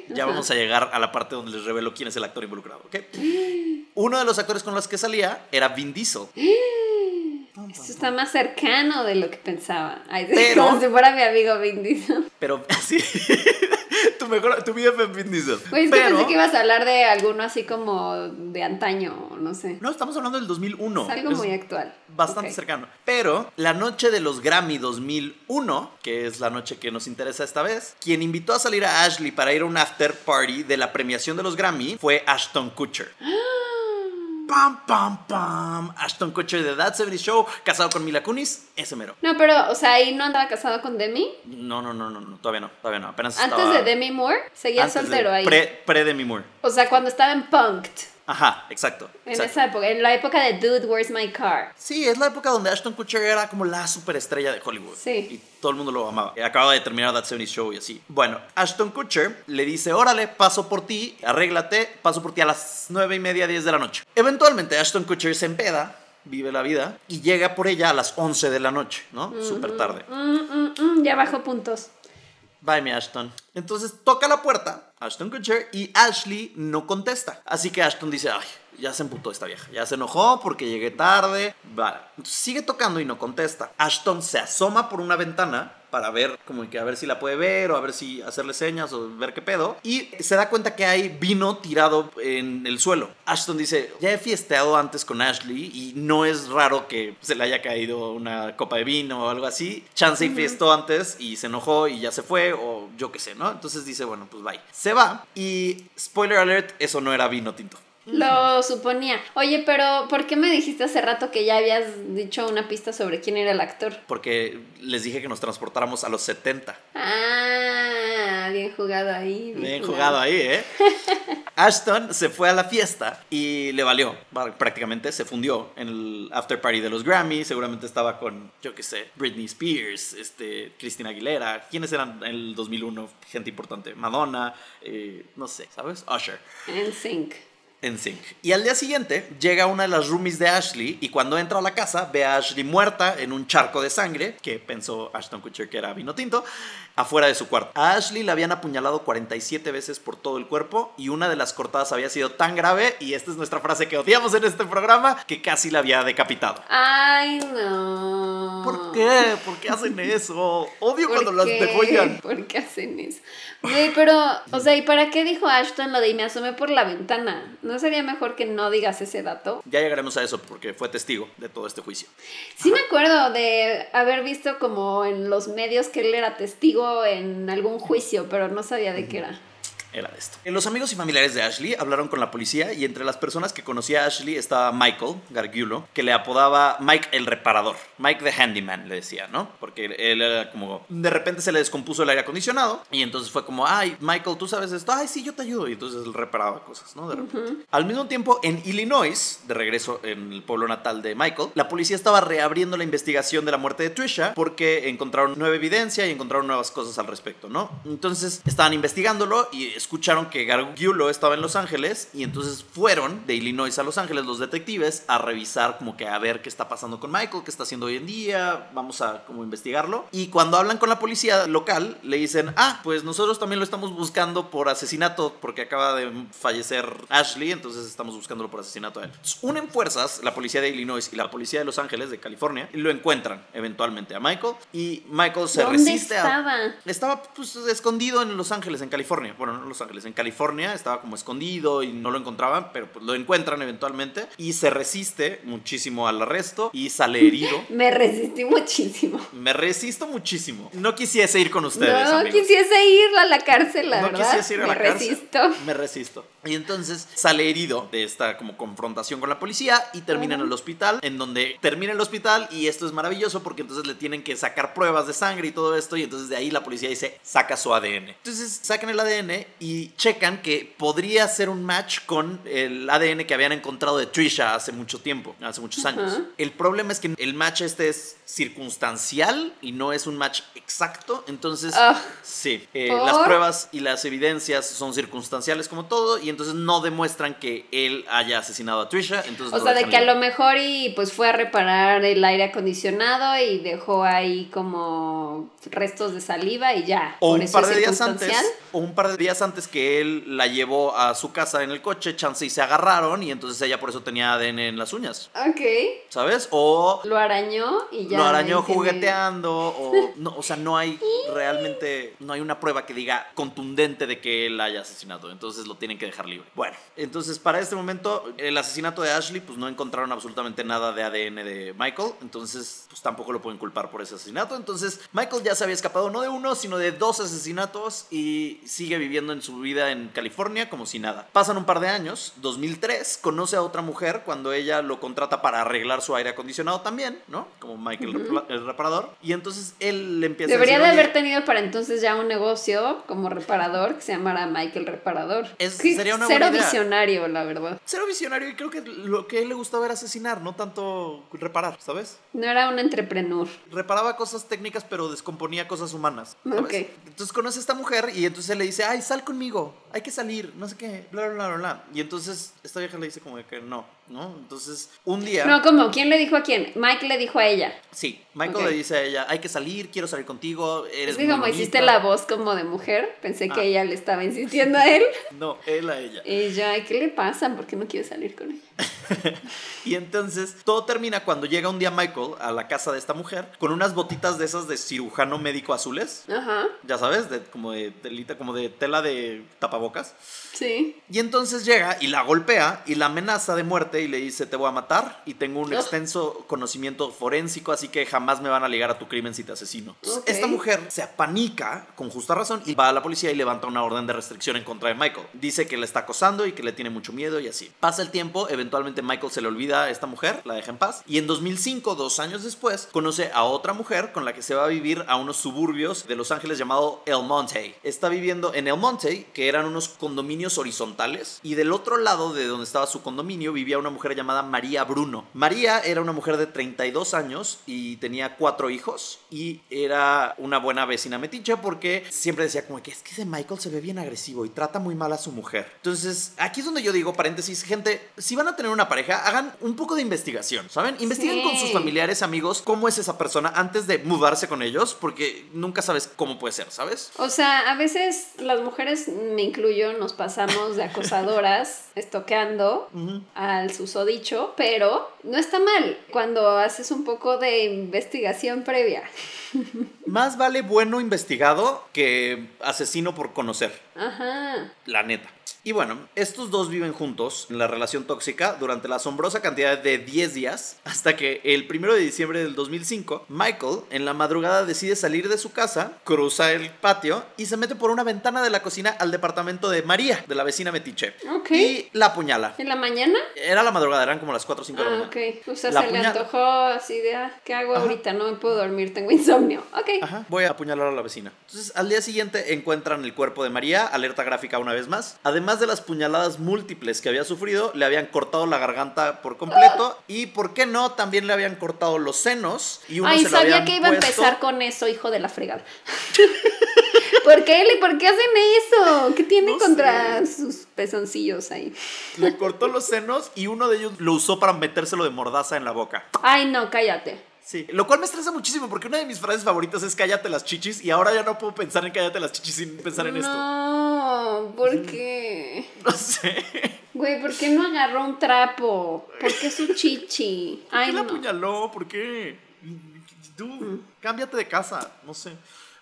Ya vamos a llegar a la parte donde les revelo quién es el actor involucrado, ¿ok? <gasps> Uno de los actores con los que salía era Vin Diesel. <gasps> Esto está más cercano de lo que pensaba. Ay, <laughs> Pero- como si fuera mi amigo Vin Diesel. Pero <laughs> sí, <laughs> tu mejor, tu vida fue Vin Diesel. Güey, es que Pero, pensé que ibas a hablar de alguno así como de antaño, no sé. no, estamos hablando del 2001. es algo Es muy actual. Bastante cercano. Pero la noche de los Grammy 2001, que es la noche que nos interesa esta vez, quien invitó a salir a Ashley para ir a un after party de la premiación de los Grammy fue Ashton Kutcher. <gasps> <gasps> Pam, pam, pam. Ashton Kutcher de That 70 Show, casado con Mila Kunis, ese mero. No, pero, o sea, ahí no andaba casado con Demi. No, no, no, no, no, todavía no, todavía no. Apenas Antes estaba- de Demi Moore, seguía antes de- soltero ahí. Pre, pre Demi Moore. O sea, cuando estaba en Punked. Ajá, exacto. En exacto. esa época, en la época de Dude, Where's My Car? Sí, es la época donde Ashton Kutcher era como la superestrella de Hollywood. Sí. Y todo el mundo lo amaba. Acababa de terminar That 70 Show y así. Bueno, Ashton Kutcher le dice, órale, paso por ti, arréglate, paso por ti a las 9 y media, 10 de la noche. Eventualmente Ashton Kutcher se empeda, vive la vida, y llega por ella a las 11 de la noche, ¿no? Súper tarde. Mm, mm, mm, ya bajó puntos. Bye, mi Ashton. Entonces toca la puerta, Ashton Kutcher, y Ashley no contesta. Así que Ashton dice, ay, ya se emputó esta vieja. Ya se enojó porque llegué tarde. Vale. Entonces sigue tocando y no contesta. Ashton se asoma por una ventana para ver, como que a ver si la puede ver o a ver si hacerle señas o ver qué pedo. Y se da cuenta que hay vino tirado en el suelo. Ashton dice, ya he fiesteado antes con Ashley y no es raro que se le haya caído una copa de vino o algo así. Chance y fiestó antes y se enojó y ya se fue o yo qué sé, ¿no? Entonces dice, bueno, pues bye. Se va y, spoiler alert, eso no era vino tinto. Lo suponía. Oye, pero ¿por qué me dijiste hace rato que ya habías dicho una pista sobre quién era el actor? Porque les dije que nos transportáramos a los 70. Ah, bien jugado ahí. Bien jugado ahí, ¿eh? <laughs> Ashton se fue a la fiesta y le valió. Prácticamente se fundió en el after party de los Grammy. Seguramente estaba con, yo qué sé, Britney Spears, este, Christina Aguilera. ¿Quiénes eran en el 2001? Gente importante. Madonna, eh, no sé, ¿sabes? Usher. En sync. En sync. Y al día siguiente llega una de las roomies de Ashley y cuando entra a la casa ve a Ashley muerta en un charco de sangre, que pensó Ashton Kutcher que era vino tinto, afuera de su cuarto. A Ashley la habían apuñalado 47 veces por todo el cuerpo y una de las cortadas había sido tan grave, y esta es nuestra frase que odiamos en este programa, que casi la había decapitado. Ay, no. ¿Por qué? ¿Por qué hacen eso? Odio ¿Por cuando las qué? degollan. ¿Por qué hacen eso? Güey, pero, o sea, ¿y para qué dijo Ashton lo de y me asomé por la ventana? ¿No sería mejor que no digas ese dato? Ya llegaremos a eso porque fue testigo de todo este juicio. Sí me acuerdo de haber visto como en los medios que él era testigo en algún juicio, pero no sabía de qué era. Era de esto. Los amigos y familiares de Ashley hablaron con la policía y entre las personas que conocía a Ashley estaba Michael Gargiulo, que le apodaba Mike el reparador. Mike the handyman le decía, ¿no? Porque él era como... De repente se le descompuso el aire acondicionado y entonces fue como, ay, Michael, tú sabes esto, ay, sí, yo te ayudo. Y entonces él reparaba cosas, ¿no? De repente. Al mismo tiempo, en Illinois, de regreso en el pueblo natal de Michael, la policía estaba reabriendo la investigación de la muerte de Trisha porque encontraron nueva evidencia y encontraron nuevas cosas al respecto, ¿no? Entonces estaban investigándolo y escucharon que Gargiulo estaba en Los Ángeles y entonces fueron de Illinois a Los Ángeles los detectives a revisar como que a ver qué está pasando con Michael, qué está haciendo hoy en día, vamos a como investigarlo. Y cuando hablan con la policía local, le dicen, ah, pues nosotros también lo estamos buscando por asesinato porque acaba de fallecer Ashley, entonces estamos buscándolo por asesinato a él. Entonces, unen fuerzas, la policía de Illinois y la policía de Los Ángeles, de California, y lo encuentran eventualmente a Michael. Y Michael se ¿Dónde resiste a... estaba? Estaba pues escondido en Los Ángeles, en California. Bueno, no en Los Ángeles, en California estaba como escondido y no lo encontraban, pero pues lo encuentran eventualmente y se resiste muchísimo al arresto y sale herido. <laughs> Me resistí muchísimo. Me resisto muchísimo. No quisiese ir con ustedes. no amigos. quisiese ir a la cárcel, la No verdad. quisiese ir a Me la cárcel. resisto. Me resisto. Y entonces sale herido de esta como confrontación con la policía y termina en el hospital, en donde termina el hospital y esto es maravilloso porque entonces le tienen que sacar pruebas de sangre y todo esto y entonces de ahí la policía dice, saca su ADN. Entonces sacan el ADN y checan que podría ser un match con el ADN que habían encontrado de Trisha hace mucho tiempo, hace muchos años. El problema es que el match este es circunstancial y no es un match exacto, entonces... Ah. Sí, eh, las pruebas y las evidencias son circunstanciales como todo y entonces no demuestran que él haya asesinado a Trisha. Entonces O sea, de que a lo mejor y pues fue a reparar el aire acondicionado y dejó ahí como restos de saliva y ya. O Por un eso par de días antes, o un par de días antes que él la llevó a su casa en el coche, chance y se agarraron y entonces ella por eso tenía ADN en las uñas, Ok. ¿sabes? O Lo arañó y ya. lo arañó jugueteando o <laughs> no, o sea, no hay realmente no hay una prueba que diga contundente de que él haya asesinado, entonces lo tienen que dejar libre. Bueno, entonces para este momento el asesinato de Ashley pues no encontraron absolutamente nada de ADN de Michael, entonces pues tampoco lo pueden culpar por ese asesinato, entonces Michael ya se había escapado no de uno, sino de dos asesinatos y sigue viviendo en su vida en California como si nada. Pasan un par de años, 2003, conoce a otra mujer cuando ella lo contrata para arreglar su aire acondicionado también, ¿no? Como Michael el reparador. Y entonces él le empieza Debería a de decir, haber "Oye, tenido para entonces ya un negocio como reparador que se llamara Michael Reparador. Es- sería una Cero idea. visionario, la verdad. Cero visionario y creo que lo que a él le gustaba era asesinar, no tanto reparar, ¿sabes? No era un entrepreneur. reparaba cosas técnicas pero descomponía cosas humanas. ¿sabes? Ok. Entonces conoce a esta mujer y entonces él le dice, ay, sal conmigo, hay que salir, no sé qué, bla, bla, bla, bla. Y entonces esta vieja le dice como de que no, ¿no? Entonces un día... No, ¿cómo? ¿Quién le dijo a quién? Mike le dijo a ella. Sí, Michael Ok. le dice a ella, hay que salir, quiero salir contigo, eres Es que muy como hiciste bonita". la voz como de mujer, pensé que Ah. ella le estaba insistiendo a él. <laughs> No, él a ella. Y yo, ¿qué le pasa? ¿Por qué no quiere salir con ella? <laughs> Y entonces todo termina cuando llega un día Michael a la casa de esta mujer con unas botitas de esas de cirujano médico azules. Ajá, Ya sabes, de, como de telita, como de tela de tapabocas. sí. Y entonces llega y la golpea y la amenaza de muerte y le dice te voy a matar y tengo un Ugh. extenso conocimiento forénsico así que jamás me van a ligar a tu crimen si te asesino. Esta mujer se apanica con justa razón y va a la policía y levanta una orden de restricción en contra de Michael. Dice que le está acosando y que le tiene mucho miedo y así. Pasa el tiempo, eventualmente Michael se le olvida a esta mujer, la deja en paz y en 2005, dos años después, conoce a otra mujer con la que se va a vivir a unos suburbios de Los Ángeles llamado El Monte. Está viviendo en El Monte, que eran unos condominios horizontales, y del otro lado de donde estaba su condominio vivía una mujer llamada María Bruno. María era una mujer de 32 años y tenía cuatro hijos y era una buena vecina metiche porque siempre decía como que es que ese Michael se ve bien agresivo y trata muy mal a su mujer. Entonces, aquí es donde yo digo, paréntesis, gente, si van a tener una pareja, hagan un poco de investigación, ¿saben? Investiguen Sí. con sus familiares, amigos, cómo es esa persona antes de mudarse con ellos porque nunca sabes cómo puede ser, ¿sabes? O sea, a veces las mujeres, me incluyo, nos pasamos de acosadoras <laughs> estoqueando al susodicho, pero no está mal cuando haces un poco de investigación previa. <laughs> Más vale bueno investigado que asesino por conocer. Ajá. La neta. Y bueno, estos dos viven juntos en la relación tóxica durante la asombrosa cantidad de 10 días, hasta que el 1 de diciembre del 2005, Michael en la madrugada decide salir de su casa, cruza el patio y se mete por una ventana de la cocina al departamento de María, de la vecina Metiche. Ok. Y la apuñala. ¿En la mañana? Era la madrugada, eran como las 4 o 5 de la Ah, mañana. ok. O sea, La se le antojó así de, ah, ¿qué hago Ajá. ahorita? No me puedo dormir, tengo insomnio. Ok. Ajá, voy a apuñalar a la vecina. Entonces, al día siguiente encuentran el cuerpo de María, alerta gráfica una vez más. Además de las puñaladas múltiples que había sufrido, le habían cortado la garganta por completo y, ¿por qué no? También le habían cortado los senos y uno Ay, se sabía que iba a empezar con eso, hijo de la fregada. <laughs> ¿Por qué, Eli? ¿Por qué hacen eso? ¿Qué tiene No contra sus pezoncillos ahí? Le cortó los senos y uno de ellos lo usó para metérselo de mordaza en la boca. Ay, no, cállate. Sí, lo cual me estresa muchísimo porque una de mis frases favoritas es cállate las chichis y ahora ya no puedo pensar en cállate las chichis sin pensar en esto. No, ¿por qué? <laughs> No sé. Güey, ¿por qué no agarró un trapo? ¿Por qué su chichi? ¿Por qué la no. apuñaló? ¿Por qué? Tú, cámbiate de casa, no sé.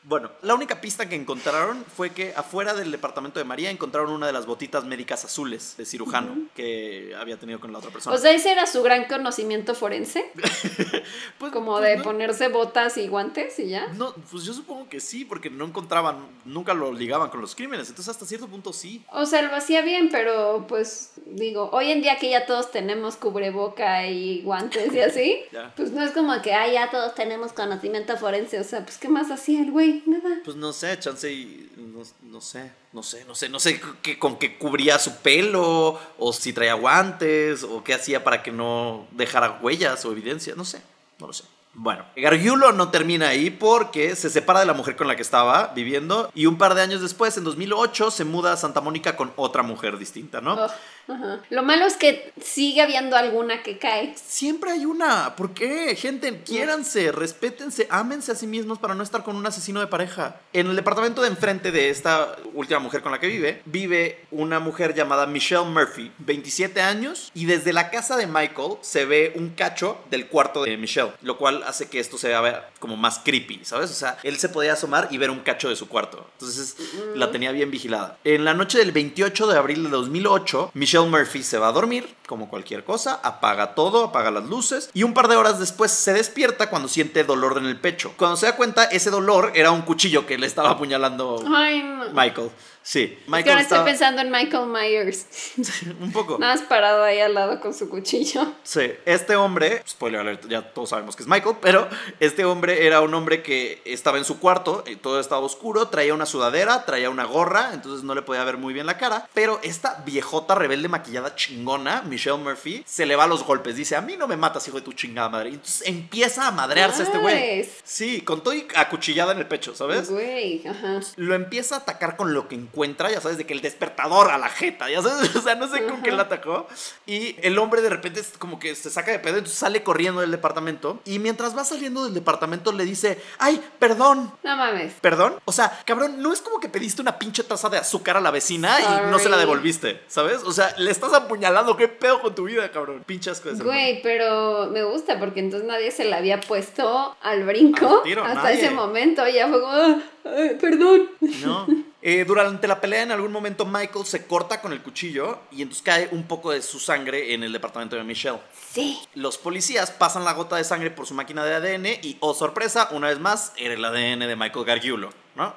Bueno, la única pista que encontraron fue que afuera del departamento de María encontraron una de las botitas médicas azules de cirujano que había tenido con la otra persona. O sea, ese era su gran conocimiento forense, <laughs> Pues- como pues de no- ponerse botas y guantes y ya. No, pues yo supongo que sí, porque no encontraban, nunca lo ligaban con los crímenes, entonces hasta cierto punto sí. O sea, lo hacía bien, pero pues digo, hoy en día que ya todos tenemos cubreboca y guantes y así, <laughs> pues no es como que, ah, ya todos tenemos conocimiento forense. O sea, pues ¿qué más hacía el güey? Nada. Pues no sé, chance y no, no sé, no sé, no sé, no sé qué, con qué cubría su pelo, o si traía guantes, o qué hacía para que no dejara huellas o evidencia, no sé, no lo sé. Bueno, Gargiulo no termina ahí porque se separa de la mujer con la que estaba viviendo y un par de años después, en 2008, se muda a Santa Mónica con otra mujer distinta, ¿no? Ugh, ajá. Lo malo es que sigue habiendo alguna que cae. Siempre hay una. ¿Por qué? Gente, quiéranse, respétense, ámense a sí mismos para no estar con un asesino de pareja. En el departamento de enfrente de esta última mujer con la que vive, vive una mujer llamada Michelle Murphy, 27 años, y desde la casa de Michael se ve un cacho del cuarto de Michelle, lo cual hace que esto se vea como más creepy, ¿sabes? O sea, él se podía asomar y ver un cacho de su cuarto. Entonces la tenía bien vigilada. En la noche del 28 de abril de 2008, Michelle Murphy se va a dormir, como cualquier cosa, apaga todo, apaga las luces y un par de horas después se despierta cuando siente dolor en el pecho. Cuando se da cuenta, ese dolor era un cuchillo que le estaba apuñalando Ay, no. Michael. Sí, Es que Michael ahora estaba estoy pensando en Michael Myers. <laughs> un poco. <laughs> Nada más parado ahí al lado con su cuchillo. Sí, este hombre, spoiler alert, ya todos sabemos que es Michael, pero este hombre era un hombre que estaba en su cuarto, y todo estaba oscuro, traía una sudadera, traía una gorra, entonces no le podía ver muy bien la cara, pero esta viejota rebelde maquillada chingona, Michelle Murphy, se le va a los golpes, dice, a mí no me matas, hijo de tu chingada madre, y entonces empieza a madrearse este güey. Sí, con todo y acuchillada en el pecho, ¿sabes? Güey, ajá. lo empieza a atacar con lo que encuentra, ya sabes, de que el despertador a la jeta, ya sabes, <laughs> o sea, no sé con qué la atacó. Y el hombre de repente como que se saca de pedo, entonces sale corriendo del departamento. Y mientras va saliendo del departamento le dice, ay, perdón. No mames. ¿Perdón? O sea, cabrón, no es como que pediste una pinche taza de azúcar a la vecina y no se la Sorry. devolviste, ¿sabes? O sea, le estás apuñalando, ¿qué pedo con tu vida, cabrón? Pinche asco de ser humano. Güey, pero me gusta porque entonces nadie se la había puesto al brinco Al tiro, hasta nadie. ese momento. Ya fue como, "Ah, ay, perdón. No. Eh, durante la pelea, en algún momento, Michael se corta con el cuchillo y entonces cae un poco de su sangre en el departamento de Michelle. Sí. Los policías pasan la gota de sangre por su máquina de ADN y, oh sorpresa, una vez más, era el ADN de Michael Gargiulo, ¿no?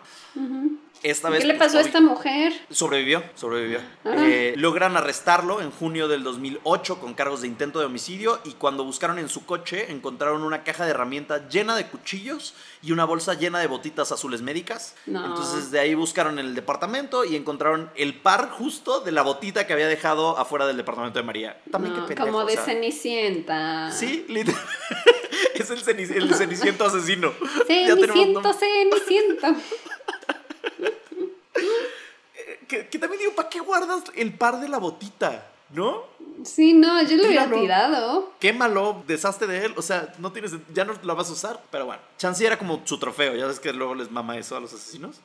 Esta vez ¿Qué le pues, pasó a esta mujer? Sobrevivió, sobrevivió. Ah. Eh, logran arrestarlo en junio del 2008 con cargos de intento de homicidio y cuando buscaron en su coche encontraron una caja de herramientas llena de cuchillos y una bolsa llena de botitas azules médicas. No. Entonces de ahí buscaron en el departamento y encontraron el par justo de la botita que había dejado afuera del departamento de María. También No, qué pendejo, como de. Cenicienta. Sí, literal. <laughs> es el, ceni- el <laughs> ceniciento asesino. Ceniciento. Ceniciento. Que, que también digo, ¿para qué guardas el par de la botita? ¿No? Sí, no, yo lo Tíralo. tirado. Quémalo, deshazte de él. O sea, no tienes, ya no lo vas a usar. Pero bueno, Chance era como su trofeo. Ya ves que luego les mama eso a los asesinos.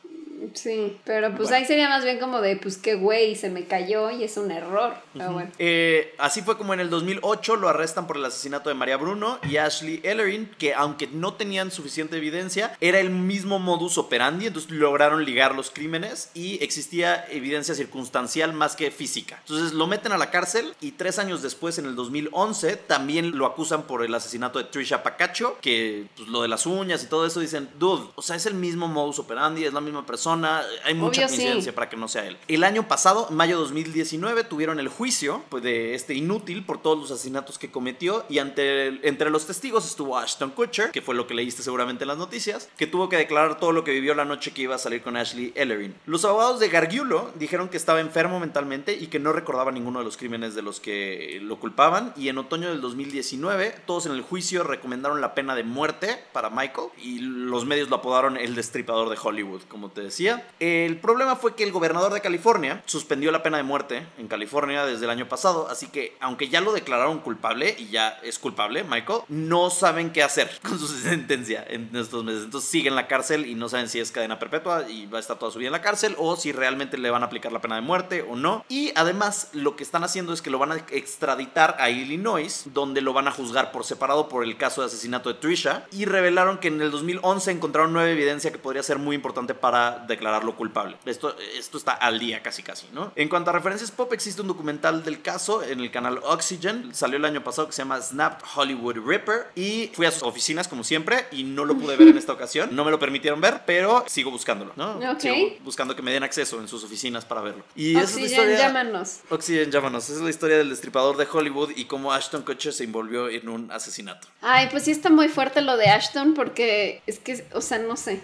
Sí, pero pues Bueno. ahí sería más bien como de, pues qué güey, se me cayó y es un error. Pero bueno. Eh, así fue como en el 2008 lo arrestan por el asesinato de María Bruno y Ashley Ellerin, que aunque no tenían suficiente evidencia, era el mismo modus operandi, entonces lograron ligar los crímenes y existía evidencia circunstancial más que física. Entonces lo meten a la cárcel y tres años después, en el 2011, también lo acusan por el asesinato de Trisha Pacaccio, que pues, lo de las uñas y todo eso dicen, dude, o sea, es el mismo modus operandi, es la misma persona, hay mucha Obvio, sí. coincidencia para que no sea él. El año pasado, en mayo de 2019, tuvieron el juicio pues, de este inútil por todos los asesinatos que cometió y ante el- entre los testigos estuvo Ashton Kutcher, que fue lo que leíste seguramente en las noticias, que tuvo que declarar todo lo que vivió la noche que iba a salir con Ashley Ellerin. Los abogados de Gargiulo dijeron que estaba enfermo mentalmente y que no recordaba ninguno de los crímenes de los que lo culpaban y en otoño del 2019 todos en el juicio recomendaron la pena de muerte para Michael y los medios lo apodaron el destripador de Hollywood, como te decía. El problema fue que el gobernador de California suspendió la pena de muerte en California desde el año pasado, así que aunque ya lo declararon culpable y ya es culpable, Michael, no saben qué hacer <laughs> con su sentencia en estos meses. Entonces sigue en la cárcel y no saben si es cadena perpetua y va a estar toda su vida en la cárcel o si realmente le van a aplicar la pena de muerte o no. Y además lo que están haciendo es que lo van a extraditar a Illinois, donde lo van a juzgar por separado por el caso de asesinato de Trisha y revelaron que en el 2011 encontraron nueva evidencia que podría ser muy importante para declararlo culpable. Esto, esto está al día casi casi, ¿no? En cuanto a referencias pop, existe un documental del caso en el canal Oxygen, salió el año pasado que se llama Snapped Hollywood Ripper y fui a sus oficinas como siempre y no lo pude ver en esta ocasión, no me lo permitieron ver, pero sigo buscándolo, ¿no? Ok. Sigo buscando que me den acceso en sus oficinas para verlo. Y esa es la Oxygen, historia... llámanos. Oxygen, llámanos. Esa es la historia del destripador de Hollywood y cómo Ashton Kutcher se envolvió en un asesinato. Ay, pues sí está muy fuerte lo de Ashton porque es que, o sea, no sé.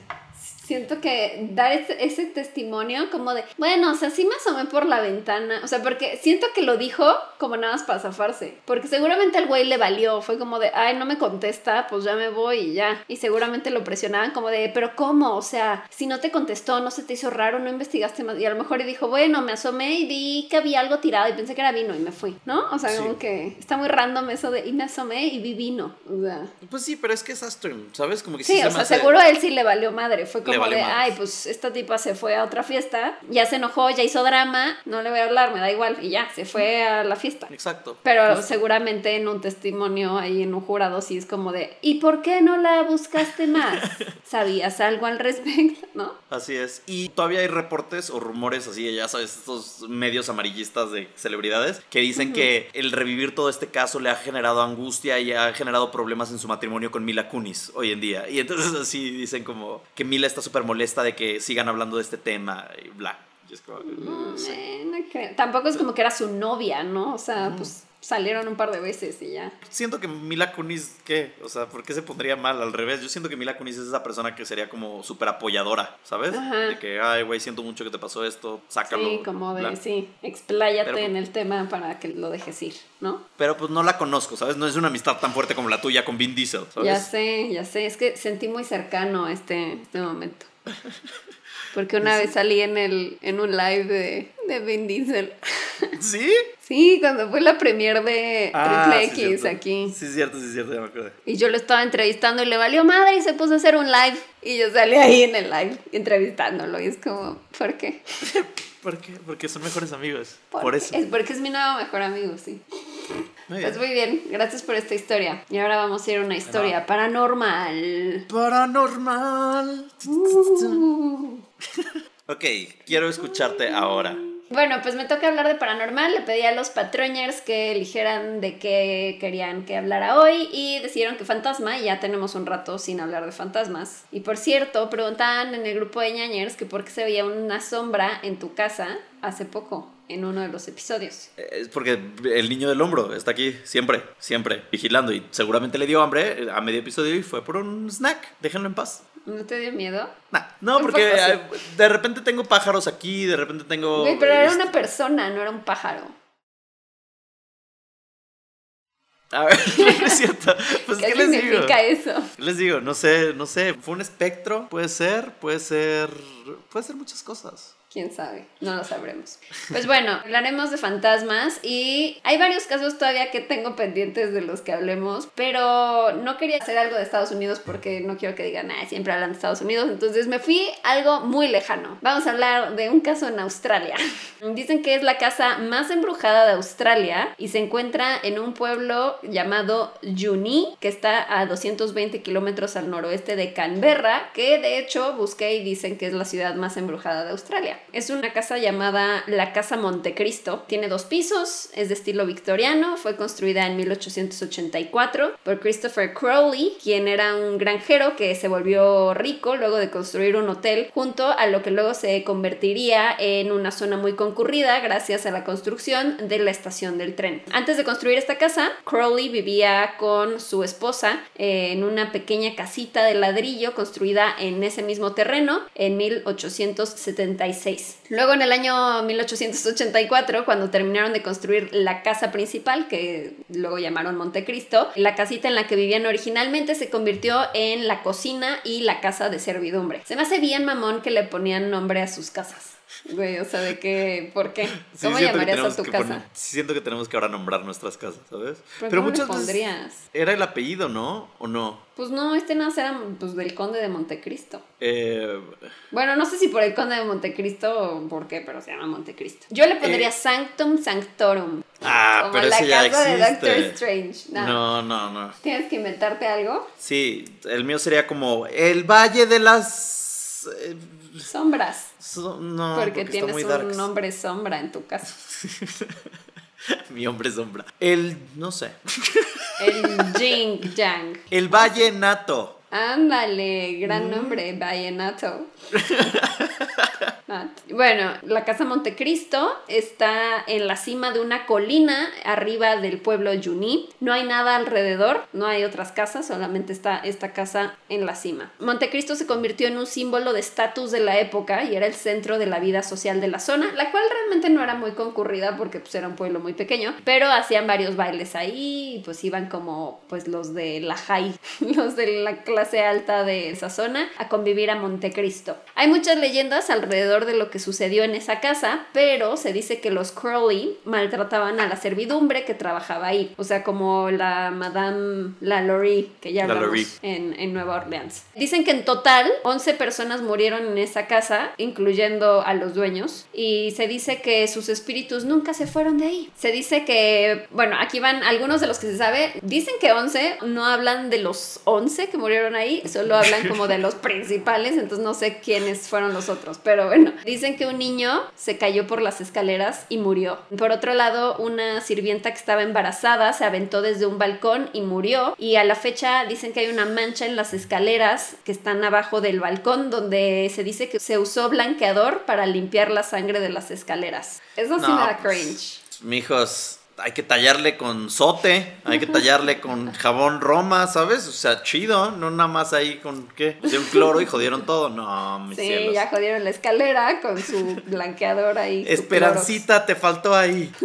Siento que dar ese, ese testimonio como de, bueno, o sea, sí me asomé por la ventana. O sea, porque siento que lo dijo como nada más para zafarse. Porque seguramente el güey le valió. Fue como de, ay, no me contesta, pues ya me voy y ya. Y seguramente lo presionaban como de, pero ¿cómo? O sea, si no te contestó, no se te hizo raro, no investigaste más. Y a lo mejor y dijo, bueno, me asomé y vi que había algo tirado y pensé que era vino y me fui, ¿no? O sea, Sí. como que está muy random eso de, y me asomé y vi vino. O sea. Pues sí, pero es que es Ashton, ¿sabes? Como que sí, Sí, se o sea, seguro a él sí le valió madre. Fue como valió de, ay, pues esta tipa se fue a otra fiesta, ya se enojó, ya hizo drama, no le voy a hablar, me da igual, y ya, se fue a la fiesta. Exacto. Pero Pues, seguramente en un testimonio ahí en un jurado sí es como de, ¿y por qué no la buscaste más? <laughs> ¿Sabías algo al respecto? ¿No? Así es. Y todavía hay reportes o rumores así, ya sabes, estos medios amarillistas de celebridades que dicen que el revivir todo este caso le ha generado angustia y ha generado problemas en su matrimonio con Mila Kunis hoy en día. Y entonces así dicen como que Mila está súper molesta de que sigan hablando de este tema y bla. Mm, no. Tampoco es como que era su novia, ¿no? O sea, pues salieron un par de veces y ya. Siento que Mila Kunis, ¿qué? O sea, ¿por qué se pondría mal al revés? Yo siento que Mila Kunis es esa persona que sería como súper apoyadora, ¿sabes? Ajá. De que, ay, güey, siento mucho que te pasó esto, sácalo. Sí, como de, sí, expláyate Pero- en el tema para que lo dejes ir, ¿no? Pero pues no la conozco, ¿sabes? No es una amistad tan fuerte como la tuya con Vin Diesel, ¿sabes? Ya sé, ya sé, es que sentí muy cercano este, este momento. <laughs> Porque una vez salí en el en un live de, de Vin Diesel. <laughs> ¿Sí? Sí, cuando fue la premier de Ah, Triple sí, X cierto. aquí. Sí, es cierto, sí, es cierto, ya me acuerdo. Y yo lo estaba entrevistando y le valió madre y se puso a hacer un live. Y yo salí ahí en el live entrevistándolo. Y es como, ¿por qué? <laughs> ¿Por qué? Porque son mejores amigos. ¿Por eso. Es porque es mi nuevo mejor amigo, sí. Muy Pues muy bien, gracias por esta historia. Y ahora vamos a ir a una historia paranormal. Paranormal. Uh. <laughs> Ok, quiero escucharte ahora. Bueno, pues me toca hablar de paranormal. Le pedí a los patroñers que eligieran de qué querían que hablara hoy y decidieron que fantasma. Y ya tenemos un rato sin hablar de fantasmas. Y por cierto, preguntaban en el grupo de ñañers que por qué se veía una sombra en tu casa hace poco, en uno de los episodios. Es porque el niño del hombro está aquí siempre, siempre, vigilando. Y seguramente le dio hambre a medio episodio y fue por un snack. Déjenlo en paz. ¿No te dio miedo? Nah, no, porque eh, de repente tengo pájaros aquí, de repente tengo... Güey, pero era este, una persona, no era un pájaro. A ver, <laughs> no es cierto. Pues, ¿Qué, ¿qué, les digo? significa eso? ¿Qué Les digo, no sé, no sé. Fue un espectro, puede ser, puede ser, puede ser muchas cosas. Quién sabe, no lo sabremos. Pues bueno, <laughs> hablaremos de fantasmas y hay varios casos todavía que tengo pendientes de los que hablemos, pero no quería hacer algo de Estados Unidos porque no quiero que digan, ah, siempre hablan de Estados Unidos, entonces me fui algo muy lejano. Vamos a hablar de un caso en Australia. <laughs> Dicen que es la casa más embrujada de Australia y se encuentra en un pueblo llamado Yuni, que está a 220 kilómetros al noroeste de Canberra, que de hecho busqué y dicen que es la ciudad más embrujada de Australia. Es una casa llamada la Casa Montecristo. Tiene dos pisos, es de estilo victoriano, fue construida en 1884 por Christopher Crowley, quien era un granjero que se volvió rico luego de construir un hotel junto a lo que luego se convertiría en una zona muy concurrida gracias a la construcción de la estación del tren. Antes de construir esta casa, Crowley vivía con su esposa en una pequeña casita de ladrillo construida en ese mismo terreno en 1876 1906. Luego en el año 1884, cuando terminaron de construir la casa principal, que luego llamaron Montecristo, la casita en la que vivían originalmente se convirtió en la cocina y la casa de servidumbre. Se me hace bien mamón que le ponían nombre a sus casas. Güey, o sea, ¿de qué? ¿Por qué? ¿Cómo llamarías a tu casa? poner- siento que tenemos que ahora nombrar nuestras casas, ¿sabes? ¿Pero cómo veces pondrías? era el apellido, ¿no? ¿O no? Pues no, este nada era pues, del conde de Montecristo. Eh, Bueno, no sé si por el conde de Montecristo o por qué, pero se llama Montecristo. Yo le pondría Eh. Sanctum Sanctorum. ah, como pero la ese ya casa de Doctor existe. Strange. No. No, no, no. ¿Tienes que inventarte algo? Sí, el mío sería como el Valle de las... eh, Sombras. So- no, porque, está tienes muy un darks. nombre sombra en tu casa. <laughs> Mi hombre sombra. El, no sé. El Jing Yang. El Valle Nato. Ándale, Mm. gran nombre, Vallenato. <laughs> Bueno, la casa Montecristo está en la cima de una colina arriba del pueblo Juní. No hay nada alrededor, no hay otras casas, solamente está esta casa en la cima. Montecristo se convirtió en un símbolo de estatus de la época y era el centro de la vida social de la zona, la cual realmente no era muy concurrida porque pues, era un pueblo muy pequeño, pero hacían varios bailes ahí y pues iban como pues los de la high, <laughs> los de la clase alta de esa zona a convivir a Montecristo. Hay muchas leyendas alrededor de lo que sucedió en esa casa, pero se dice que los Crowley maltrataban a la servidumbre que trabajaba ahí, o sea, como la Madame Lalaurie que ya La hablamos en, en Nueva Orleans. Dicen que en total 11 personas murieron en esa casa, incluyendo a los dueños, y se dice que sus espíritus nunca se fueron de ahí. Se dice que, bueno, aquí van algunos de los que se sabe, dicen que 11, no hablan de los 11 que murieron ahí, solo hablan como de los principales, entonces no sé quiénes fueron los otros, pero bueno, dicen que un niño se cayó por las escaleras y murió. Por otro lado, una sirvienta que estaba embarazada se aventó desde un balcón y murió, y a la fecha dicen que hay una mancha en las escaleras que están abajo del balcón donde se dice que se usó blanqueador para limpiar la sangre de las escaleras. Eso sí No, me da pues, cringe. Mijos, hay que tallarle con sote, hay que tallarle con jabón Roma, ¿sabes? O sea, chido, no nada más ahí con, ¿qué? De un cloro y jodieron todo. No, mis Sí, cielos. ya jodieron la escalera con su blanqueador ahí. Esperancita, te faltó ahí. <laughs>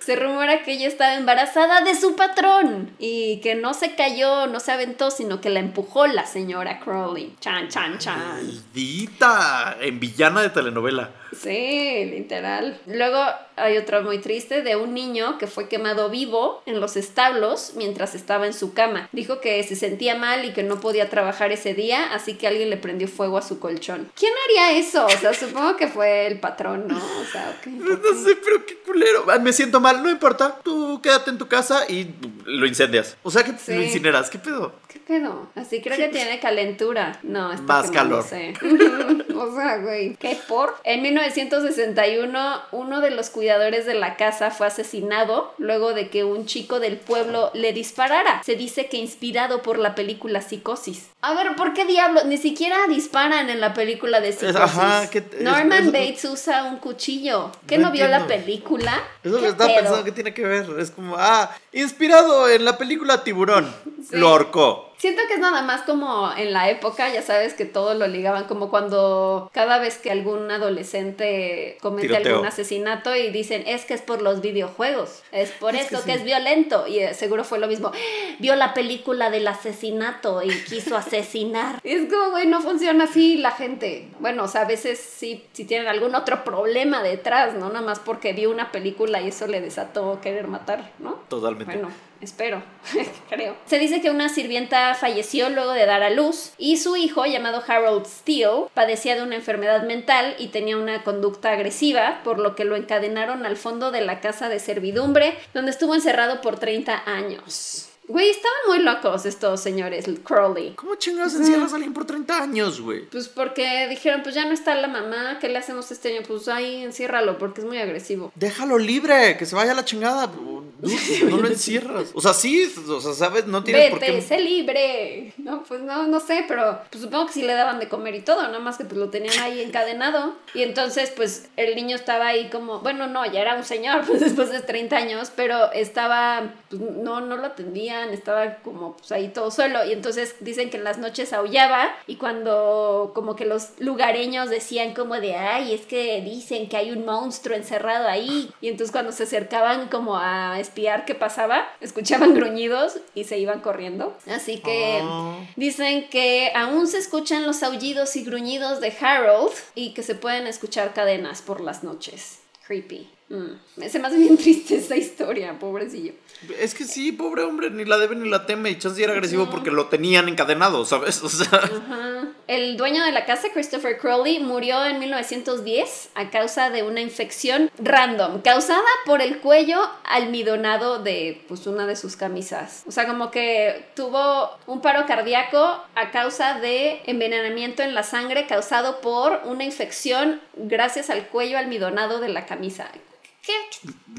Se rumora que ella estaba embarazada de su patrón y que no se cayó, no se aventó, sino que la empujó la señora Crowley. Chan, chan, chan. Maldita, en villana de telenovela. Sí, literal. Luego hay otra muy triste de un niño que fue quemado vivo en los establos mientras estaba en su cama. Dijo que se sentía mal y que no podía trabajar ese día, así que alguien le prendió fuego a su colchón. ¿Quién haría eso? O sea, supongo que fue el patrón, ¿no? O sea, ok, No sé, pero qué culero. Ah, Me siento mal, no importa. Tú quédate en tu casa y lo incendias. O sea que Sí. lo incineras. ¿Qué pedo? ¿Qué pedo? Así creo que tiene calentura. No, es Más porque no calor. sé. <laughs> o sea, güey, ¿qué por? En 1961, uno de los cuidadores de la casa fue asesinado luego de que un chico del pueblo le disparara. Se dice que inspirado por la película Psicosis. A ver, ¿por qué diablos? Ni siquiera disparan en la película de Psicosis. ajá, ¿qué- es- Norman es- Bates usa un cuchillo. ¿Qué No no, vio la película? Eso ¿Qué que estaba pensando que tiene que ver. Es como, ah, inspirado en la película Tiburón. <laughs> Sí. Lo ahorcó. Siento que es nada más como en la época, ya sabes que todo lo ligaban, como cuando cada vez que algún adolescente comete Tiroteo. algún asesinato y dicen, es que es por los videojuegos, es por Es que eso que, sí. es violento. Y eh, seguro fue lo mismo, vio la película del asesinato y quiso asesinar. <laughs> Es como, güey, no funciona así la gente. Bueno, o sea, a veces sí, si tienen algún otro problema detrás, ¿no? Nada más porque vio una película y eso le desató querer matar, ¿no? Totalmente. Bueno, espero, <laughs> creo. Se dice que una sirvienta falleció luego de dar a luz y su hijo, llamado Harold Steele, padecía de una enfermedad mental y tenía una conducta agresiva, por lo que lo encadenaron al fondo de la casa de servidumbre, donde estuvo encerrado por 30 años. Güey, estaban muy locos estos señores Crowley. ¿Cómo chingados encierras a alguien por 30 años, güey? Pues porque dijeron, pues ya no está la mamá, ¿qué le hacemos este año? Pues ahí enciérralo porque es muy agresivo. Déjalo libre, que se vaya a la chingada. dude, no lo encierras. O sea, sí, o sea, ¿sabes? No tienes por Vete, qué. sé libre. No, pues no, no sé, pero pues, supongo que sí le daban de comer y todo, nada más que pues lo tenían ahí <laughs> encadenado. Y entonces, pues el niño estaba ahí como, bueno, no, ya era un señor, <laughs> pues después de 30 años, pero estaba, pues no, no lo estaba como pues ahí todo solo. Y entonces dicen que en las noches aullaba y cuando como que los lugareños decían como de, ay, es que dicen que hay un monstruo encerrado ahí. Y entonces cuando se acercaban como a espiar qué pasaba, escuchaban <laughs> gruñidos y se iban corriendo. Así que Ah. dicen que aún se escuchan los aullidos y gruñidos de Harold y que se pueden escuchar cadenas por las noches. Creepy. Mm. Se me hace bien <laughs> triste esta historia, pobrecillo. Es que sí, pobre hombre, ni la debe ni la teme. Y chance era agresivo porque lo tenían encadenado, ¿sabes? <laughs> O sea. Ajá. El dueño de la casa, Christopher Crowley, murió en 1910 a causa de una infección random, causada por el cuello almidonado de pues, una de sus camisas. O sea, como que tuvo un paro cardíaco a causa de envenenamiento en la sangre causado por una infección gracias al cuello almidonado de la camisa. ¿Qué,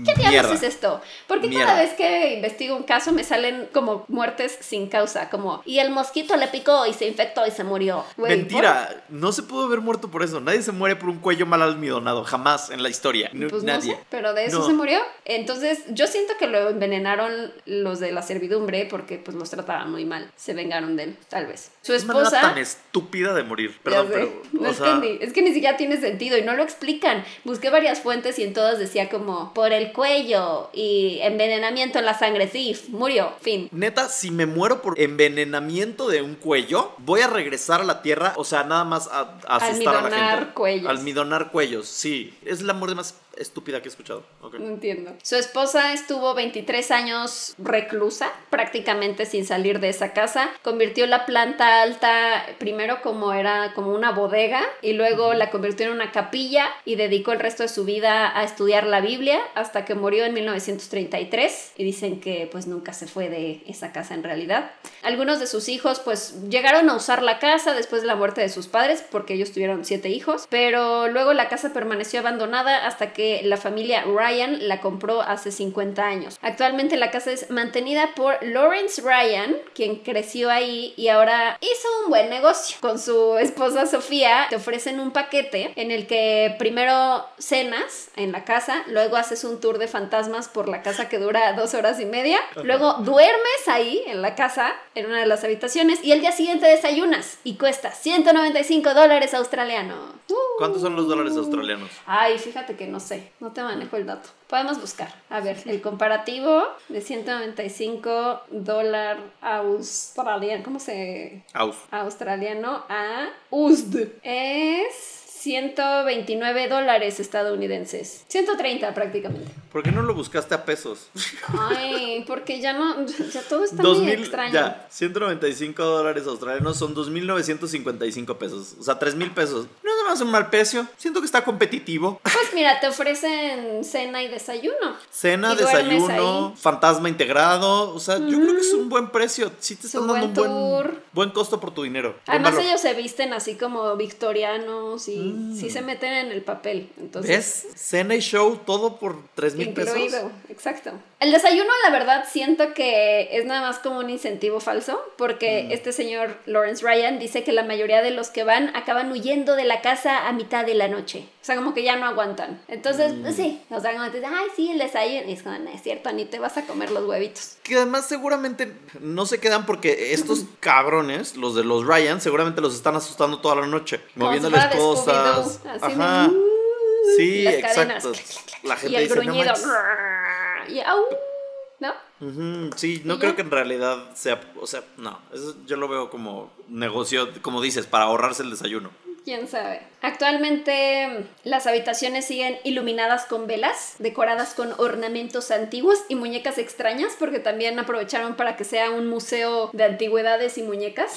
qué diablos es esto? Porque Mierda. cada vez que investigo un caso me salen como muertes sin causa, como y el mosquito le picó y se infectó y se murió. Mentira, no se pudo haber muerto por eso. Nadie se muere por un cuello mal almidonado, jamás en la historia. No- Pues no nadie. sé, pero de eso No. se murió. Entonces, yo siento que lo envenenaron los de la servidumbre porque pues los trataban muy mal. Se vengaron de él, tal vez. Su Es manera esposa tan estúpida de morir. Perdón, pero. No o sea, entendí. Es que ni siquiera tiene sentido y no lo explican. Busqué varias fuentes y en todas decía como por el cuello y envenenamiento en la sangre. Sí, murió. Fin. Neta, si me muero por envenenamiento de un cuello, voy a regresar a la tierra, o sea, nada más a, a asustar a la Almidonar gente. cuellos. Almidonar cuellos, sí. Es la muerte más estúpida que he escuchado. Ok. No entiendo. Su esposa estuvo 23 años reclusa, prácticamente sin salir de esa casa. Convirtió la planta alta primero como era como una bodega y luego la convirtió en una capilla y dedicó el resto de su vida a estudiar la Biblia hasta que murió en 1933 y dicen que pues nunca se fue de esa casa en realidad. Algunos de sus hijos pues llegaron a usar la casa después de la muerte de sus padres porque ellos tuvieron siete hijos, pero luego la casa permaneció abandonada hasta que la familia Ryan la compró hace 50 años. Actualmente la casa es mantenida por Lawrence Ryan, quien creció ahí y ahora hizo un buen negocio. Con su esposa Sofía te ofrecen un paquete en el que primero cenas en la casa, luego haces un tour de fantasmas por la casa que dura dos horas y media, luego duermes ahí en la casa, en una de las habitaciones, y el día siguiente desayunas y cuesta 195 dólares australianos. Uh. ¿Cuántos son los dólares australianos? Ay, fíjate que no sé, no te manejo el dato. Podemos buscar. A ver, el comparativo de 195 dólar australiano, ¿cómo se...? Aus. Australiano a USD. Es 129 dólares estadounidenses. 130 prácticamente. ¿Por qué no lo buscaste a pesos? Ay, <laughs> porque ya no, ya todo está muy 2000, extraño. ya, 195 dólares australianos son 2.955 pesos. O sea, 3.000 pesos. No me hace un mal precio. Siento que está competitivo. Pues mira, te ofrecen cena y desayuno. Cena, Y desayuno, fantasma integrado. O sea, yo creo que es un buen precio. Sí te Es están dando un buen buen, costo por tu dinero. Además ellos se visten así como victorianos y sí se meten en el papel. Entonces, ¿Ves? Cena y show, todo por 3.000 pesos. Incluido, exacto. El desayuno, la verdad, siento que es nada más como un incentivo falso, porque Mm. este señor Lawrence Ryan dice que la mayoría de los que van acaban huyendo de la casa a mitad de la noche. O sea, como que ya no aguantan. Entonces, Mm. sí, o sea, como te dicen, ay, sí, el desayuno. Y es como, no es cierto, ni te vas a comer los huevitos. Que además seguramente no se quedan porque estos cabrones, los de los Ryan, seguramente los están asustando toda la noche. Moviéndoles cosas. Así de. "Uh", Sí, las exacto. cadenas. La gente Y el dice, "No gruñido. manches". y au, ¿no? Sí, no ¿Y creo ya? que en realidad sea, o sea, no, eso yo lo veo como negocio, como dices, para ahorrarse el desayuno. ¿Quién sabe? Actualmente las habitaciones siguen iluminadas con velas, decoradas con ornamentos antiguos y muñecas extrañas, porque también aprovecharon para que sea un museo de antigüedades y muñecas.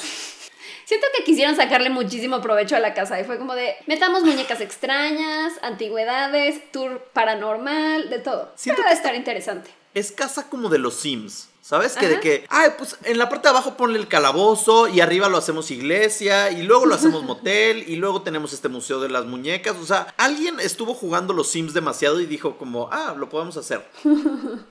Siento que quisieron sacarle muchísimo provecho a la casa y fue como de, metamos muñecas extrañas, antigüedades, tour paranormal, de todo. Siento Pero va a que estar interesante. Es casa como de los Sims, ¿Sabes? Que de que, ay, pues en la parte de abajo ponle el calabozo y arriba lo hacemos iglesia y luego lo hacemos <laughs> motel y luego tenemos este museo de las muñecas. O sea, alguien estuvo jugando los Sims demasiado y dijo como, ah, lo podemos hacer.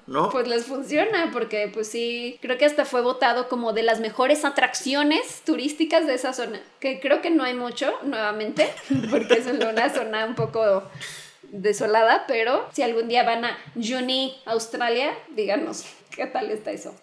¿No? <laughs> Pues les funciona, porque pues sí, creo que hasta fue votado como de las mejores atracciones turísticas de esa zona. Que creo que no hay mucho, nuevamente, <laughs> porque es una zona un poco desolada, pero si algún día van a Juni, Australia, díganos qué tal está eso.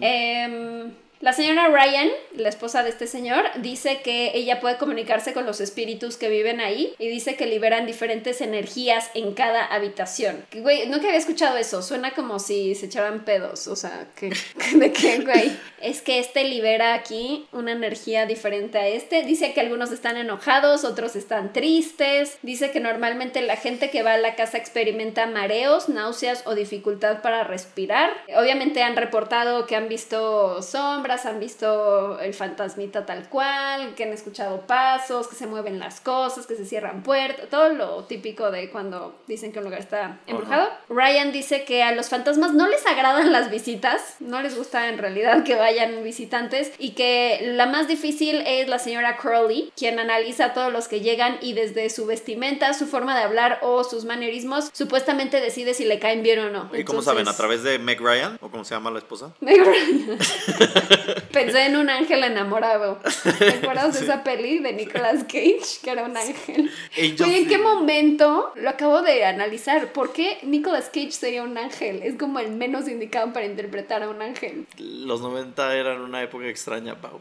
Em, la señora Ryan, la esposa de este señor, dice que ella puede comunicarse con los espíritus que viven ahí y dice que liberan diferentes energías en cada habitación. Güey, nunca había escuchado eso, suena como si se echaran pedos, o sea, <laughs> que, ¿de qué, güey? Es que este libera aquí una energía diferente a este. Dice que algunos están enojados, otros están tristes. Dice que normalmente la gente que va a la casa experimenta mareos, náuseas o dificultad para respirar. Obviamente han reportado que han visto sombras, han visto el fantasmita tal cual, que han escuchado pasos, que se mueven las cosas, que se cierran puertas, todo lo típico de cuando dicen que un lugar está embrujado. Ryan dice que a los fantasmas no les agradan las visitas, no les gusta en realidad que vayan visitantes y que la más difícil es la señora Crowley, quien analiza a todos los que llegan y desde su vestimenta, su forma de hablar o sus manerismos, supuestamente decide si le caen bien o no. ¿Y cómo Entonces- saben? ¿A través de Meg Ryan? ¿O cómo se llama la esposa? Meg Ryan. <laughs> Pensé en un ángel enamorado. ¿Te acuerdas de Sí. esa peli de Nicolas Cage? Que era un ángel. Oye, ¿en qué momento lo acabo de analizar? ¿Por qué Nicolas Cage sería un ángel? Es como el menos indicado para interpretar a un ángel. Los 90 eran una época extraña, Pau.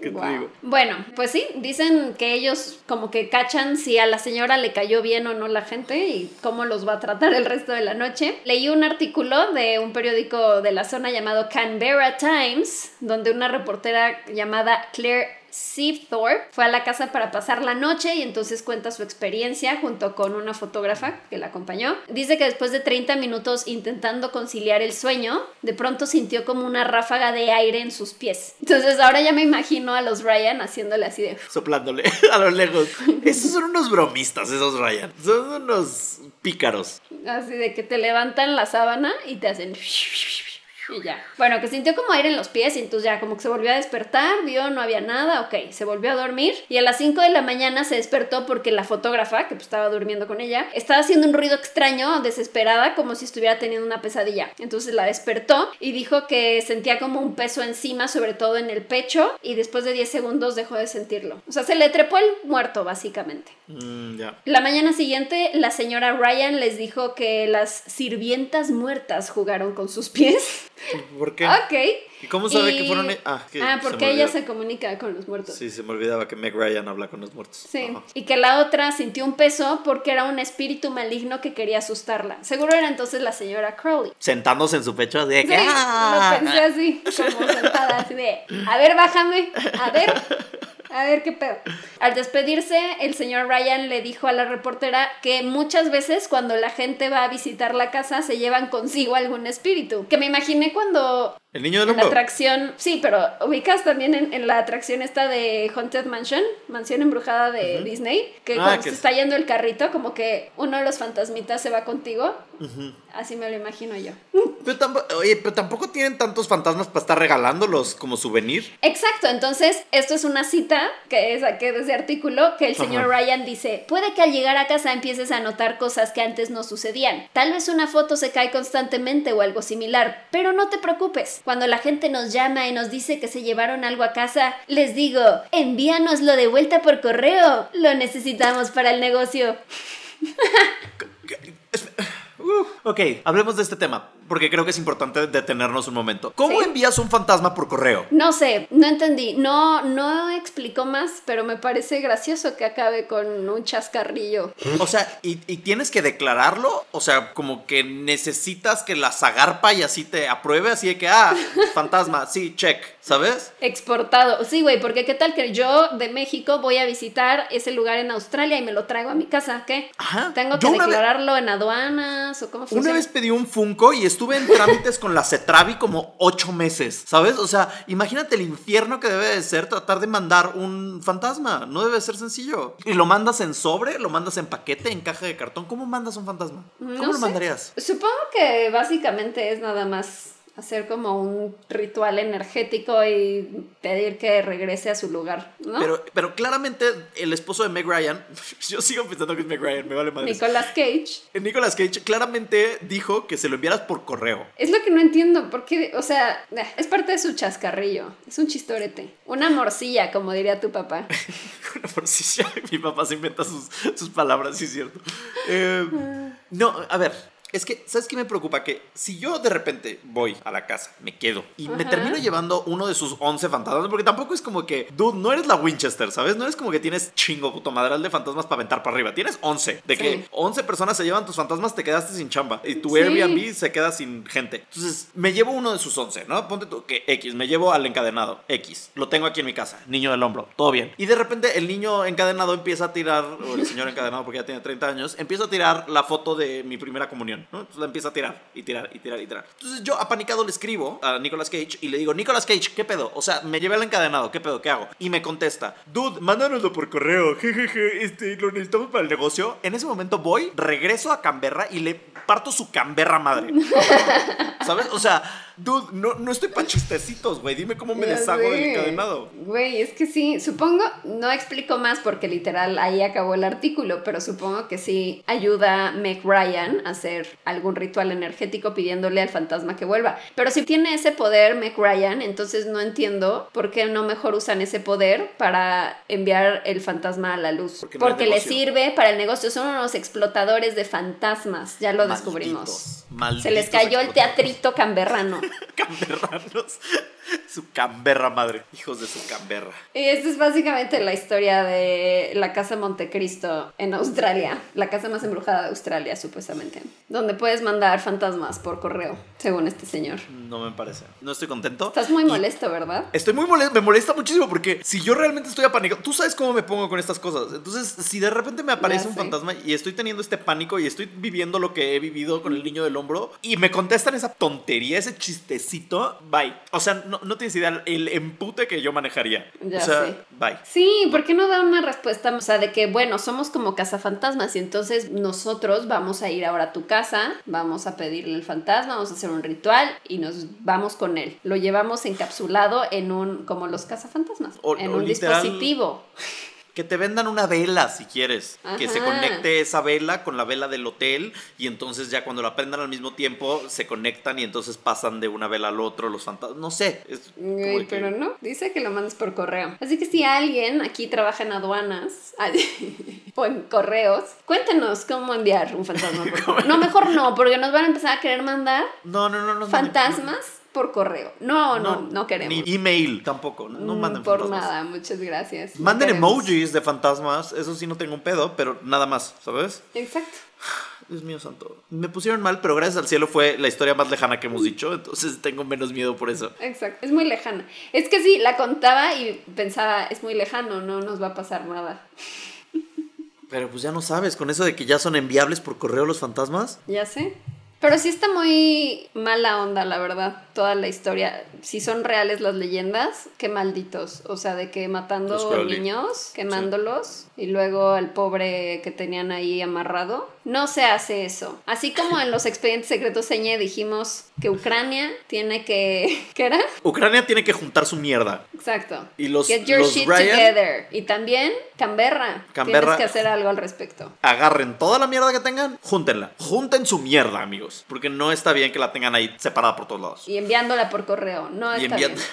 ¿Qué Wow. te digo? Bueno, pues sí, dicen que ellos como que cachan si a la señora le cayó bien o no la gente y cómo los va a tratar el resto de la noche. Leí un artículo de un periódico de la zona llamado Canberra Times, donde una reportera llamada Claire Seathorpe fue a la casa para pasar la noche y entonces cuenta su experiencia junto con una fotógrafa que la acompañó. Dice que después de 30 minutos intentando conciliar el sueño, de pronto sintió como una ráfaga de aire en sus pies. Entonces ahora ya me imagino a los Ryan haciéndole así de... <laughs> Soplándole <laughs> a lo lejos. Esos son unos bromistas, esos Ryan. Son unos pícaros. Así de que te levantan la sábana y te hacen... Y ya. Bueno, que sintió como aire en los pies y entonces ya como que se volvió a despertar, vio, no había nada, ok, se volvió a dormir y a las 5 de la mañana se despertó porque la fotógrafa, que pues estaba durmiendo con ella, estaba haciendo un ruido extraño, desesperada, como si estuviera teniendo una pesadilla. Entonces la despertó y dijo que sentía como un peso encima, sobre todo en el pecho, y después de 10 segundos dejó de sentirlo. O sea, se le trepó el muerto, básicamente. Mm, ya. La mañana siguiente, la señora Ryan les dijo que las sirvientas muertas jugaron con sus pies. ¿Por qué? Ok. ¿Y cómo sabe Y- que fueron? e- Ah, que Ah, porque ella se comunica con los muertos. Sí, se me olvidaba que Meg Ryan habla con los muertos. Sí, Ajá. y que la otra sintió un peso porque era un espíritu maligno que quería asustarla. Seguro era entonces la señora Crowley. Sentándose en su pecho de Sí, que. ¡Ah! lo pensé así, como sentada, así de, a ver, bájame, a ver, <laughs> a ver qué pedo. Al despedirse, el señor Ryan le dijo a la reportera que muchas veces cuando la gente va a visitar la casa se llevan consigo algún espíritu. Que me imaginé cuando El niño del en la atracción, sí, pero ubicas también en, en la atracción esta de Haunted Mansion, mansión embrujada de Disney, que Ah, cuando que se es- está yendo el carrito, como que uno de los fantasmitas se va contigo. Así me lo imagino yo. Pero tampoco, oye, pero tampoco tienen tantos fantasmas para estar regalándolos como souvenir. Exacto, entonces esto es una cita que saqué de ese artículo que el señor Ajá. Ryan dice, puede que al llegar a casa empieces a notar cosas que antes no sucedían. Tal vez una foto se cae constantemente o algo similar, pero no te preocupes. Cuando la gente nos llama y nos dice que se llevaron algo a casa, les digo, envíanoslo de vuelta por correo. Lo necesitamos para el negocio. Uh, <laughs> ok, hablemos de este tema, porque creo que es importante detenernos un momento. ¿Cómo Sí. envías un fantasma por correo? No sé, no entendí. No, no explicó más, pero me parece gracioso que acabe con un chascarrillo. O sea, ¿y, y tienes que declararlo? O sea, como que necesitas que la zagarpa y así te apruebe, así de que, ah, <laughs> fantasma, sí, check, ¿sabes? Exportado. Sí, güey, porque qué tal que yo de México voy a visitar ese lugar en Australia y me lo traigo a mi casa, ¿qué? Ajá. ¿Tengo que vez- declararlo en aduanas o cómo funciona? Una vez pedí un Funko y estuve en trámites con la Cetravi como ocho meses, ¿sabes? O sea, imagínate el infierno que debe de ser tratar de mandar un fantasma. No debe ser sencillo. Y lo mandas en sobre, lo mandas en paquete, en caja de cartón. ¿Cómo mandas un fantasma? ¿Cómo No lo sé. mandarías? Supongo que básicamente es nada más hacer como un ritual energético y pedir que regrese a su lugar, ¿no? Pero, pero claramente el esposo de Meg Ryan, <laughs> yo sigo pensando que es Meg Ryan, me vale madre. Nicolas Cage. Nicolas Cage claramente dijo que se lo enviaras por correo. Es lo que no entiendo, porque, o sea, eh, es parte de su chascarrillo, es un chistorete, una morcilla, como diría tu papá. <laughs> Una morcilla. <laughs> Mi papá se inventa sus, sus palabras, sí es cierto. Eh, no, a ver. Es que, ¿sabes qué me preocupa? Que si yo de repente voy a la casa, me quedo y me termino llevando uno de sus 11 fantasmas, porque tampoco es como que, dude, no eres la Winchester, ¿sabes? No eres como que tienes chingo puto madral de fantasmas para aventar para arriba. Tienes 11. De que Sí. 11 personas se llevan tus fantasmas, te quedaste sin chamba. Y tu Sí. Airbnb se queda sin gente. Entonces, me llevo uno de sus 11, ¿no? Ponte tú que X, me llevo al encadenado, X. Lo tengo aquí en mi casa, niño del hombro, todo bien. Y de repente el niño encadenado empieza a tirar, o el señor encadenado porque ya tiene 30 años, empieza a tirar la foto de mi primera comunión, ¿no? Entonces la empieza a tirar y tirar y tirar y tirar. Entonces yo apanicado le escribo a Nicolas Cage y le digo, Nicolas Cage, ¿qué pedo? O sea, me llevé al encadenado, ¿qué pedo? ¿Qué hago? Y me contesta, dude, mándanoslo por correo, <laughs> jejeje, este, lo necesitamos para el negocio. En ese momento voy, regreso a Canberra y le parto su Canberra madre. <laughs> ¿Sabes? O sea, dude, no, no estoy pa' chistecitos, güey. Dime cómo me Ya deshago del encadenado. Güey, es que sí, supongo, no explico más porque literal ahí acabó el artículo, pero supongo que sí ayuda Meg Ryan a hacer algún ritual energético pidiéndole al fantasma que vuelva. Pero si tiene ese poder Meg Ryan, entonces no entiendo por qué no mejor usan ese poder para enviar el fantasma a la luz. Porque porque le sirve para el negocio, son unos explotadores de fantasmas, ya lo descubrimos. Malditos, Se les cayó el teatrito camberrano. <laughs> Canberranos. <laughs> Su Canberra madre. Hijos de su Canberra. Y esta es básicamente la historia de la casa Montecristo en Australia, la casa más embrujada de Australia, supuestamente, donde puedes mandar fantasmas por correo, según este señor. No me parece. No estoy contento. Estás muy molesto, ¿verdad? Estoy muy molesto, me molesta muchísimo porque si yo realmente estoy apanicado, tú sabes cómo me pongo con estas cosas. Entonces, si de repente me aparece Ya un fantasma y estoy teniendo este pánico y estoy viviendo lo que he vivido con el niño del hombro y me contestan esa tontería, ese chistecito, bye. O sea, no, no tienes idea el empute que yo manejaría. Ya o sea, sé. bye. Sí, ¿por qué no da una respuesta? O sea, de que, bueno, somos como cazafantasmas y entonces nosotros vamos a ir ahora a tu casa, vamos a pedirle al fantasma, vamos a hacer un ritual y nos vamos con él. Lo llevamos encapsulado en un, como los cazafantasmas, O- en o un literal- dispositivo. Que te vendan una vela si quieres. Que se conecte esa vela con la vela del hotel y entonces ya cuando la prendan al mismo tiempo se conectan y entonces pasan de una vela al otro los fantasmas. No sé. Es que- pero no, dice que lo mandes por correo. Así que si alguien aquí trabaja en aduanas <laughs> o en correos, cuéntenos cómo enviar un fantasma por correo. <laughs> No, mejor no, porque nos van a empezar a querer mandar no, no. no, fantasmas por correo. No, no, no, queremos. Ni email tampoco. No, no Mm, manden Por fantasmas. nada, muchas gracias. No Manden emojis de fantasmas, eso sí no tengo un pedo, pero nada más, ¿sabes? Exacto. <sighs> Dios mío santo. Me pusieron mal, pero gracias al cielo fue la historia más lejana que hemos dicho, entonces tengo menos miedo por eso. Exacto, es muy lejana. Es que sí, la contaba y pensaba, es muy lejano, no nos va a pasar nada. <laughs> Pero pues ya no sabes, con eso de que ya son enviables por correo los fantasmas. Ya sé. Pero sí está muy mala onda, la verdad, toda la historia. Si son reales las leyendas, qué malditos. O sea, de que matando niños, quemándolos, y luego al pobre que tenían ahí amarrado. No se hace eso. Así como en los expedientes secretos Señe dijimos que Ucrania tiene que... <laughs> ¿Qué era? Ucrania tiene que juntar su mierda. Exacto. Y los- Get your los shit Ryan- together. Y también Canberra. Canberra- Tienes que hacer algo al respecto. Agarren toda la mierda que tengan, júntenla. Junten su mierda, amigos. Porque no está bien que la tengan ahí separada por todos lados. Y enviándola por correo. No está bien. <laughs>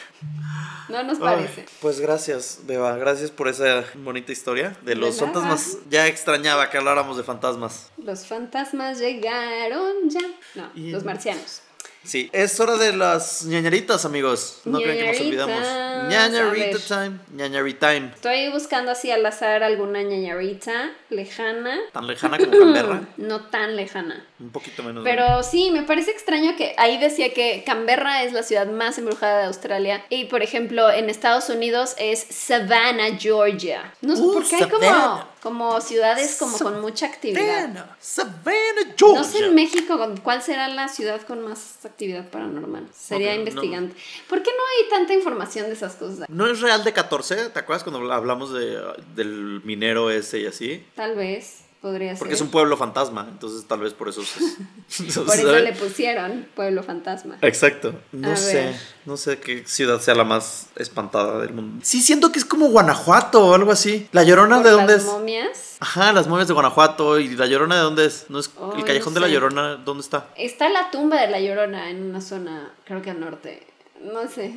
No nos Ay, parece. pues gracias, Beba. Gracias por esa bonita historia de los fantasmas. Ya extrañaba que habláramos de fantasmas. Los fantasmas llegaron ya. No, Y- los marcianos. Sí, es hora de las ñañaritas, amigos. No creen que nos olvidamos. Ñañarita time. Ñañari time. Estoy buscando así al azar alguna ñañarita lejana. Tan lejana como Canberra. <laughs> No tan lejana. Un poquito menos. Pero sí, me parece extraño que ahí decía que Canberra es la ciudad más embrujada de Australia y, por ejemplo, en Estados Unidos es Savannah, Georgia. No sé Uh, por qué hay como. Como ciudades como con mucha actividad. Savannah. Savannah, Georgia. No sé en México cuál será la ciudad con más actividad paranormal. Sería Ok, no. investigante. ¿Por qué no hay tanta información de esas cosas? ¿No es real de 14? ¿Te acuerdas cuando hablamos de, del minero ese y así? Tal vez. Podría ser. Porque es un pueblo fantasma, entonces tal vez por eso se- <laughs> Por eso le pusieron Pueblo Fantasma. Exacto. No A sé, ver. no sé qué ciudad sea la más espantada del mundo. Sí, siento que es como Guanajuato o algo así. La Llorona Por de dónde las es? momias. Ajá, las momias de Guanajuato y la Llorona de dónde es? No es el callejón no de la. Llorona, ¿dónde está? Está la tumba de la Llorona en una zona, creo que al norte. No sé.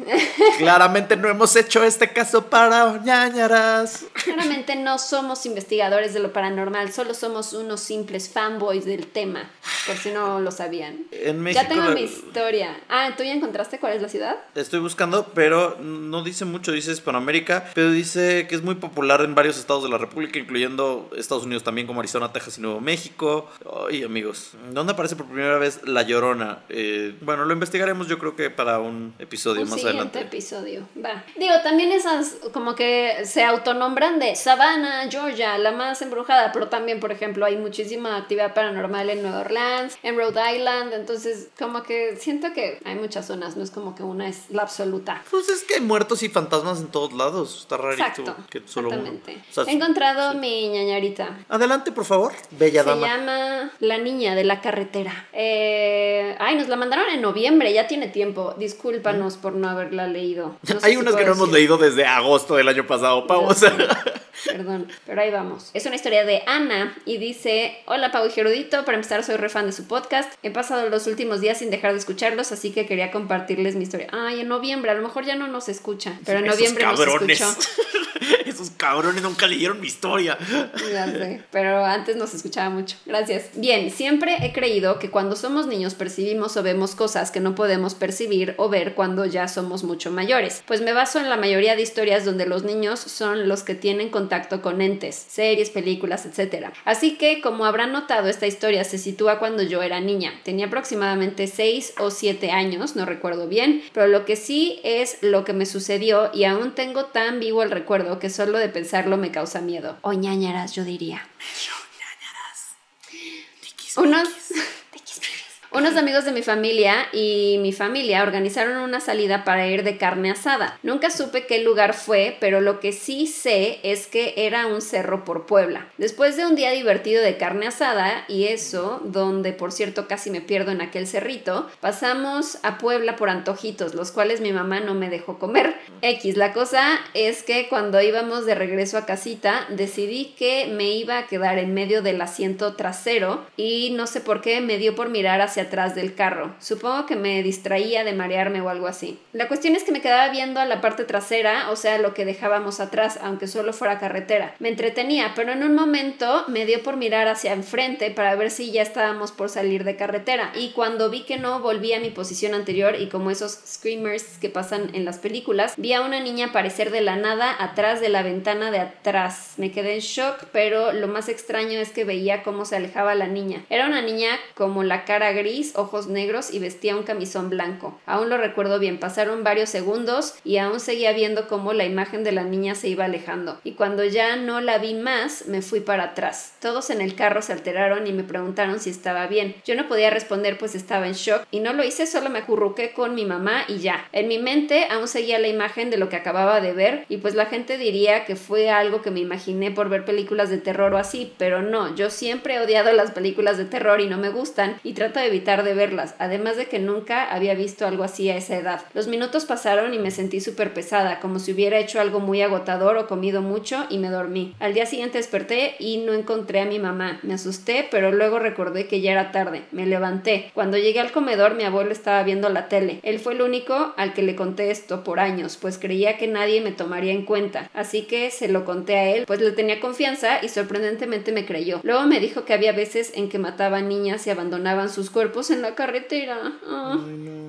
Claramente no hemos hecho este caso para ñañaras. Claramente no somos investigadores de lo paranormal, solo somos unos simples fanboys del tema, por si no lo sabían. En México ya tengo la- mi historia. Ah, ¿tú ya encontraste cuál es la ciudad? Estoy buscando, pero no dice mucho, dice Hispanoamérica, pero dice que es muy popular en varios estados de la República, incluyendo Estados Unidos también, como Arizona, Texas y Nuevo México. Ay, amigos, ¿dónde aparece por primera vez La Llorona? Eh, bueno, lo investigaremos yo creo que para un episodio Un más siguiente adelante. episodio. Va. Digo, también esas como que se autonombran de Savannah, Georgia, la más embrujada, pero también, por ejemplo, hay muchísima actividad paranormal en Nueva Orleans, en Rhode Island, entonces como que siento que hay muchas zonas, no es como que una es la absoluta. Pues es que hay muertos y fantasmas en todos lados. Está rarito Exacto, que solo uno. exactamente. O sea, He encontrado mi ñañarita. Adelante, por favor, bella Se dama. llama La Niña de la Carretera. Eh, ay, nos la mandaron en noviembre, ya tiene tiempo. Por no haberla leído. No sé hay si unas que no hemos leído desde agosto del año pasado, Pau. O sea. <laughs> Perdón, pero ahí vamos. Es una historia de Ana y dice: Hola Pau y Gerudito, para empezar soy re fan de su podcast. He pasado los últimos días sin dejar de escucharlos, así que quería compartirles mi historia. Ay, en noviembre, a lo mejor ya no nos escucha, pero en Esos noviembre nos cabrones. escuchó. <laughs> Esos cabrones nunca leyeron mi historia. Ya pero antes nos escuchaba mucho. Gracias. Bien, siempre he creído que cuando somos niños percibimos o vemos cosas que no podemos percibir o ver cuando ya somos mucho mayores. Pues me baso en la mayoría de historias donde los niños son los que tienen contacto con entes, series, películas, etc. Así que, como habrán notado, esta historia se sitúa cuando yo era niña. Tenía aproximadamente 6 o 7 años, no recuerdo bien, pero lo que sí es lo que me sucedió y aún tengo tan vivo el recuerdo que solo de pensarlo me causa miedo. O ñañaras, yo diría. Unos, unos amigos de mi familia y mi familia organizaron una salida para ir de carne asada. Nunca supe qué lugar fue, pero lo que sí sé es que era un cerro por Puebla. Después de un día divertido de carne asada y eso, donde por cierto casi me pierdo en aquel cerrito, pasamos a Puebla por antojitos, los cuales mi mamá no me dejó comer. X, la cosa es que cuando íbamos de regreso a casita, decidí que me iba a quedar en medio del asiento trasero y no sé por qué me dio por mirar hacia atrás del carro. Supongo que me distraía de marearme o algo así. La cuestión es que me quedaba viendo a la parte trasera, o sea, lo que dejábamos atrás, aunque solo fuera carretera. Me entretenía, pero en un momento me dio por mirar hacia enfrente para ver si ya estábamos por salir de carretera. Y cuando vi que no, volví a mi posición anterior y como esos screamers que pasan en las películas, vi a una niña aparecer de la nada atrás de la ventana de atrás. Me quedé en shock, pero lo más extraño es que veía cómo se alejaba la niña. Era una niña como la cara gris, ojos negros y vestía un camisón blanco. Aún lo recuerdo bien, pasaron varios segundos y aún seguía viendo cómo la imagen de la niña se iba alejando. Y cuando ya no la vi más, me fui para atrás. Todos en el carro se alteraron y me preguntaron si estaba bien. Yo no podía responder pues estaba en shock y no lo hice, solo me acurruqué con mi mamá y ya. En mi mente aún seguía la imagen de lo que acababa de ver y pues la gente diría que fue algo que me imaginé por ver películas de terror o así, pero no, yo siempre he odiado las películas de terror y no me gustan y trato de evitar de verlas, además de que nunca había visto algo así a esa edad. Los minutos pasaron y me sentí súper pesada, como si hubiera hecho algo muy agotador o comido mucho y me dormí. Al día siguiente desperté y no encontré a mi mamá. Me asusté, pero luego recordé que ya era tarde. Me levanté. Cuando llegué al comedor mi abuelo estaba viendo la tele. Él fue el único al que le conté esto por años, pues creía que nadie me tomaría en cuenta. Así que se lo conté a él, pues le tenía confianza y sorprendentemente me creyó. Luego me dijo que había veces en que mataban niñas y abandonaban sus cuerpos en la carretera. Ah.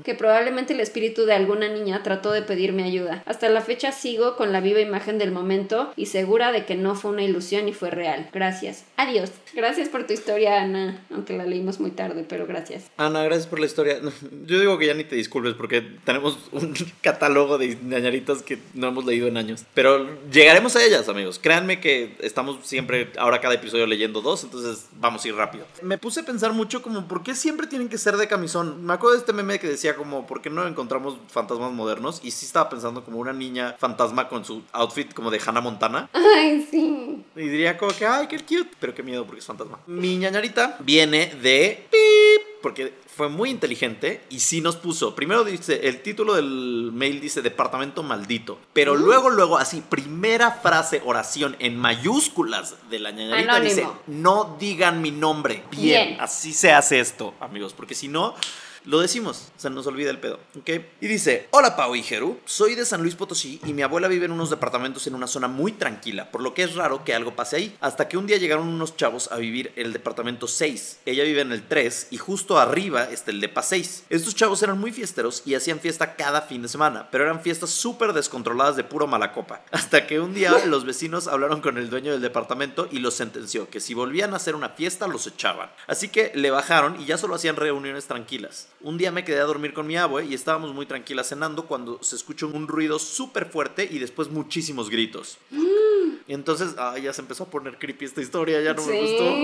Que probablemente el espíritu de alguna niña trató de pedirme ayuda. Hasta la fecha sigo con la viva imagen del momento y segura de que no fue una ilusión y fue real. Gracias. Adiós. Gracias por tu historia, Ana. Aunque la leímos muy tarde, pero gracias. Ana, gracias por la historia. <laughs> Yo digo que ya ni te disculpes porque tenemos un <laughs> catálogo de ñañaritas que no hemos leído en años. Pero llegaremos a ellas, amigos. Créanme que estamos siempre, ahora cada episodio leyendo dos, entonces vamos a ir rápido. Me puse a pensar mucho como, ¿por qué siempre tienen que ser de camisón? Me acuerdo de este meme que decía como, ¿por qué no encontramos fantasmas modernos? Y sí estaba pensando como una niña fantasma con su outfit como de Hannah Montana. <laughs> Ay, sí. Y diría como que, ay, qué cute, pero qué miedo porque es fantasma. Mi ñañarita viene de pip, porque fue muy inteligente y sí nos puso. Primero dice, el título del mail dice departamento maldito, pero luego, luego, así, primera frase, oración en mayúsculas de la ñañarita Anónimo. dice, no digan mi nombre. Bien, Bien. así se hace esto, amigos, porque si no... Lo decimos, se nos olvida el pedo, ¿ok? Y dice, hola Pau y Jeru, soy de San Luis Potosí y mi abuela vive en unos departamentos en una zona muy tranquila, por lo que es raro que algo pase ahí. Hasta que un día llegaron unos chavos a vivir en el departamento 6. Ella vive en el 3 y justo arriba está el depa 6. Estos chavos eran muy fiesteros y hacían fiesta cada fin de semana, pero eran fiestas súper descontroladas de puro mala copa. <laughs> Hasta que un día <laughs> los vecinos hablaron con el dueño del departamento y los sentenció que si volvían a hacer una fiesta los echaban. Así que le bajaron y ya solo hacían reuniones tranquilas. Un día me quedé a dormir con mi abue y estábamos muy tranquilas cenando cuando se escuchó un ruido súper fuerte y después muchísimos gritos. Y entonces, ah, ya se empezó a poner creepy esta historia, ya no me gustó.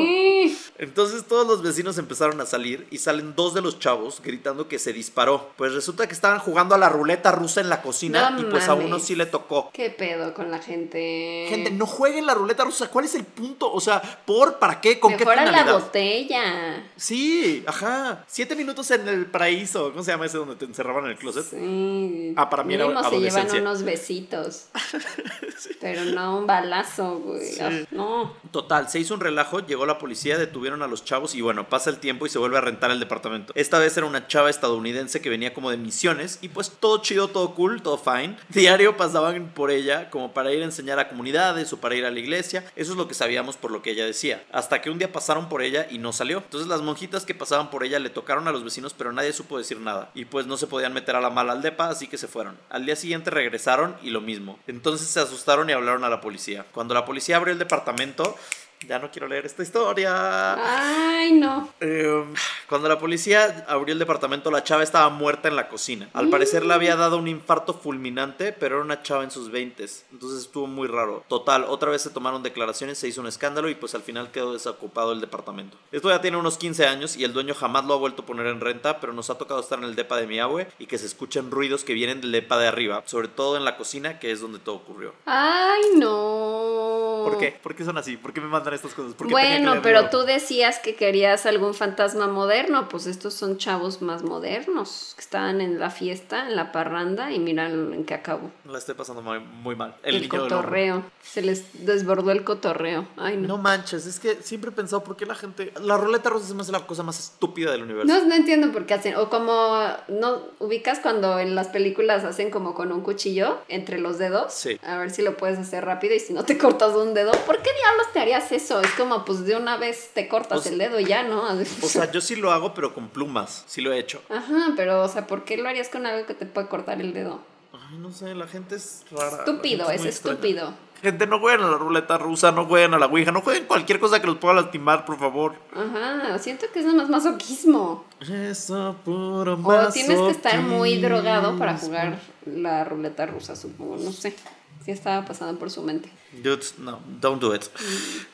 Entonces todos los vecinos empezaron a salir y salen dos de los chavos gritando que se disparó. Pues resulta que estaban jugando a la ruleta rusa en la cocina No y pues a uno sí le tocó. ¿Qué pedo con la gente? Gente, no jueguen la ruleta rusa. ¿Cuál es el punto? O sea, ¿por? ¿Para qué? ¿Con Mejor qué a la finalidad? botella. Sí, ajá. Siete minutos en el paraíso. ¿Cómo se llama ese donde te encerraban en el closet? Sí. Ah, para mí era Mínimo se llevan adolescencia. unos besitos. <laughs> Pero no un balazo, güey. Sí. Ah, No. Total, se hizo un relajo, llegó la policía, detuvieron a los chavos y bueno, pasa el tiempo y se vuelve a rentar el departamento. Esta vez era una chava estadounidense que venía como de misiones y pues todo chido, todo cool, todo fine. <laughs> Diario pasaban por ella como para ir a enseñar a comunidades o para ir a la iglesia. Eso es lo que sabíamos por lo que ella decía. Hasta que un día pasaron por ella y no salió. Entonces las monjitas que pasaban por ella le tocaron a los vecinos pero nadie supo decir nada. Y pues no se podían meter a la mala al depa, así que se fueron. Al día siguiente regresaron y lo mismo. Entonces se asustaron y hablaron a la policía. Cuando la policía abrió el departamento, ya no quiero leer esta historia. Ay, no. Eh, cuando la policía abrió el departamento, la chava estaba muerta en la cocina. Al parecer le había dado un infarto fulminante, pero era una chava en sus 20. Entonces estuvo muy raro. Total, otra vez se tomaron declaraciones, se hizo un escándalo y pues al final quedó desocupado el departamento. Esto ya tiene unos 15 años y el dueño jamás lo ha vuelto a poner en renta, pero nos ha tocado estar en el depa de mi abue y que se escuchen ruidos que vienen del depa de arriba, sobre todo en la cocina, que es donde todo ocurrió. Ay, no. ¿Por qué? ¿Por qué son así? ¿Por qué me mandan estas cosas? ¿Por qué tenía que Bueno, pero tú decías que querías algún fantasma moderno, pues estos son chavos más modernos, que estaban en la fiesta, en la parranda, y mira en qué acabó. La estoy pasando muy, muy mal. El, cotorreo. Se les desbordó el cotorreo. Ay, no. No manches, es que siempre he pensado por qué la gente. La ruleta rusa se me hace la cosa más estúpida del universo. No, no entiendo por qué hacen. O como, ¿no ubicas cuando en las películas hacen como con un cuchillo entre los dedos? Sí. A ver si lo puedes hacer rápido y si no te cortas un dedo. ¿Por qué diablos te harías eso? Es como, pues de una vez te cortas el dedo y ya, ¿no? <laughs> O sea, yo sí lo hago, pero con plumas. Sí lo he hecho. Ajá, pero, o sea, ¿por qué lo harías con algo que te puede cortar el dedo? Ay, no sé, la gente es rara. Estúpido, es estúpido. Gente, no jueguen a la ruleta rusa, no jueguen a la ouija, no jueguen cualquier cosa que los pueda lastimar, por favor. Ajá, siento que es nomás masoquismo. Eso, puro O tienes que estar muy masoquismo. drogado para jugar la ruleta rusa, supongo. No sé. Sí estaba pasando por su mente. Dudes, no, don't do it.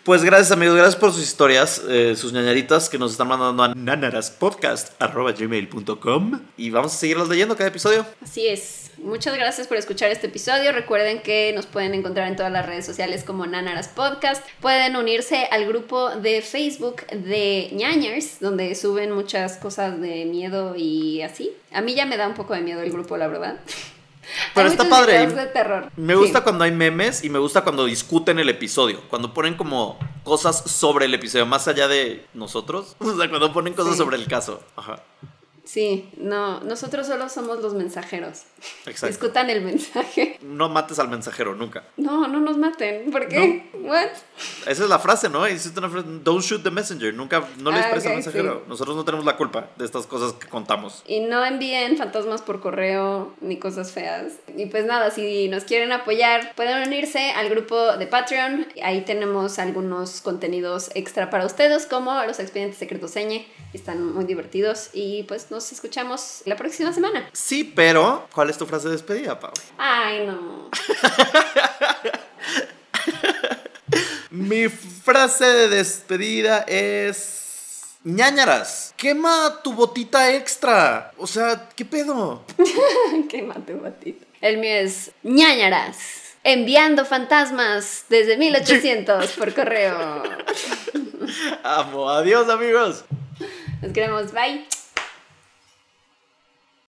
Pues gracias amigos, gracias por sus historias, eh, sus ñañaritas que nos están mandando a nanaraspodcast.gmail.com y vamos a seguirlas leyendo cada episodio. Así es. Muchas gracias por escuchar este episodio. Recuerden que nos pueden encontrar en todas las redes sociales como Nanaras Podcast. Pueden unirse al grupo de Facebook de ñañers, donde suben muchas cosas de miedo y así. A mí ya me da un poco de miedo el grupo, la verdad. Pero Hay está padre. videos de terror. Me Sí. gusta cuando hay memes y me gusta cuando discuten el episodio, cuando ponen como cosas sobre el episodio, más allá de nosotros. <laughs> O sea, cuando ponen cosas Sí. sobre el caso. Ajá. Sí, no, nosotros solo somos los mensajeros. Exacto. Discutan el mensaje. No mates al mensajero nunca. No, no nos maten. ¿Por qué? What? Esa es la frase, ¿no? Existe una frase, don't shoot the messenger. Nunca, no le Ah, expresa al ok, mensajero. sí. Nosotros no tenemos la culpa de estas cosas que contamos. Y no envíen fantasmas por correo ni cosas feas. Y pues nada, si nos quieren apoyar, pueden unirse al grupo de Patreon. Ahí tenemos algunos contenidos extra para ustedes, como los expedientes secretos señe. Están muy divertidos. Y pues nos escuchamos la próxima semana. Sí, pero ¿cuál es tu frase de despedida, Pau? Ay, no. <laughs> Mi frase de despedida es... ñañaras, quema tu botita extra. O sea, ¿qué pedo? <laughs> Qué mate batito. El mío es ñañaras. enviando fantasmas desde 1800 por correo. <laughs> Amo. Adiós, amigos. Nos queremos. Bye.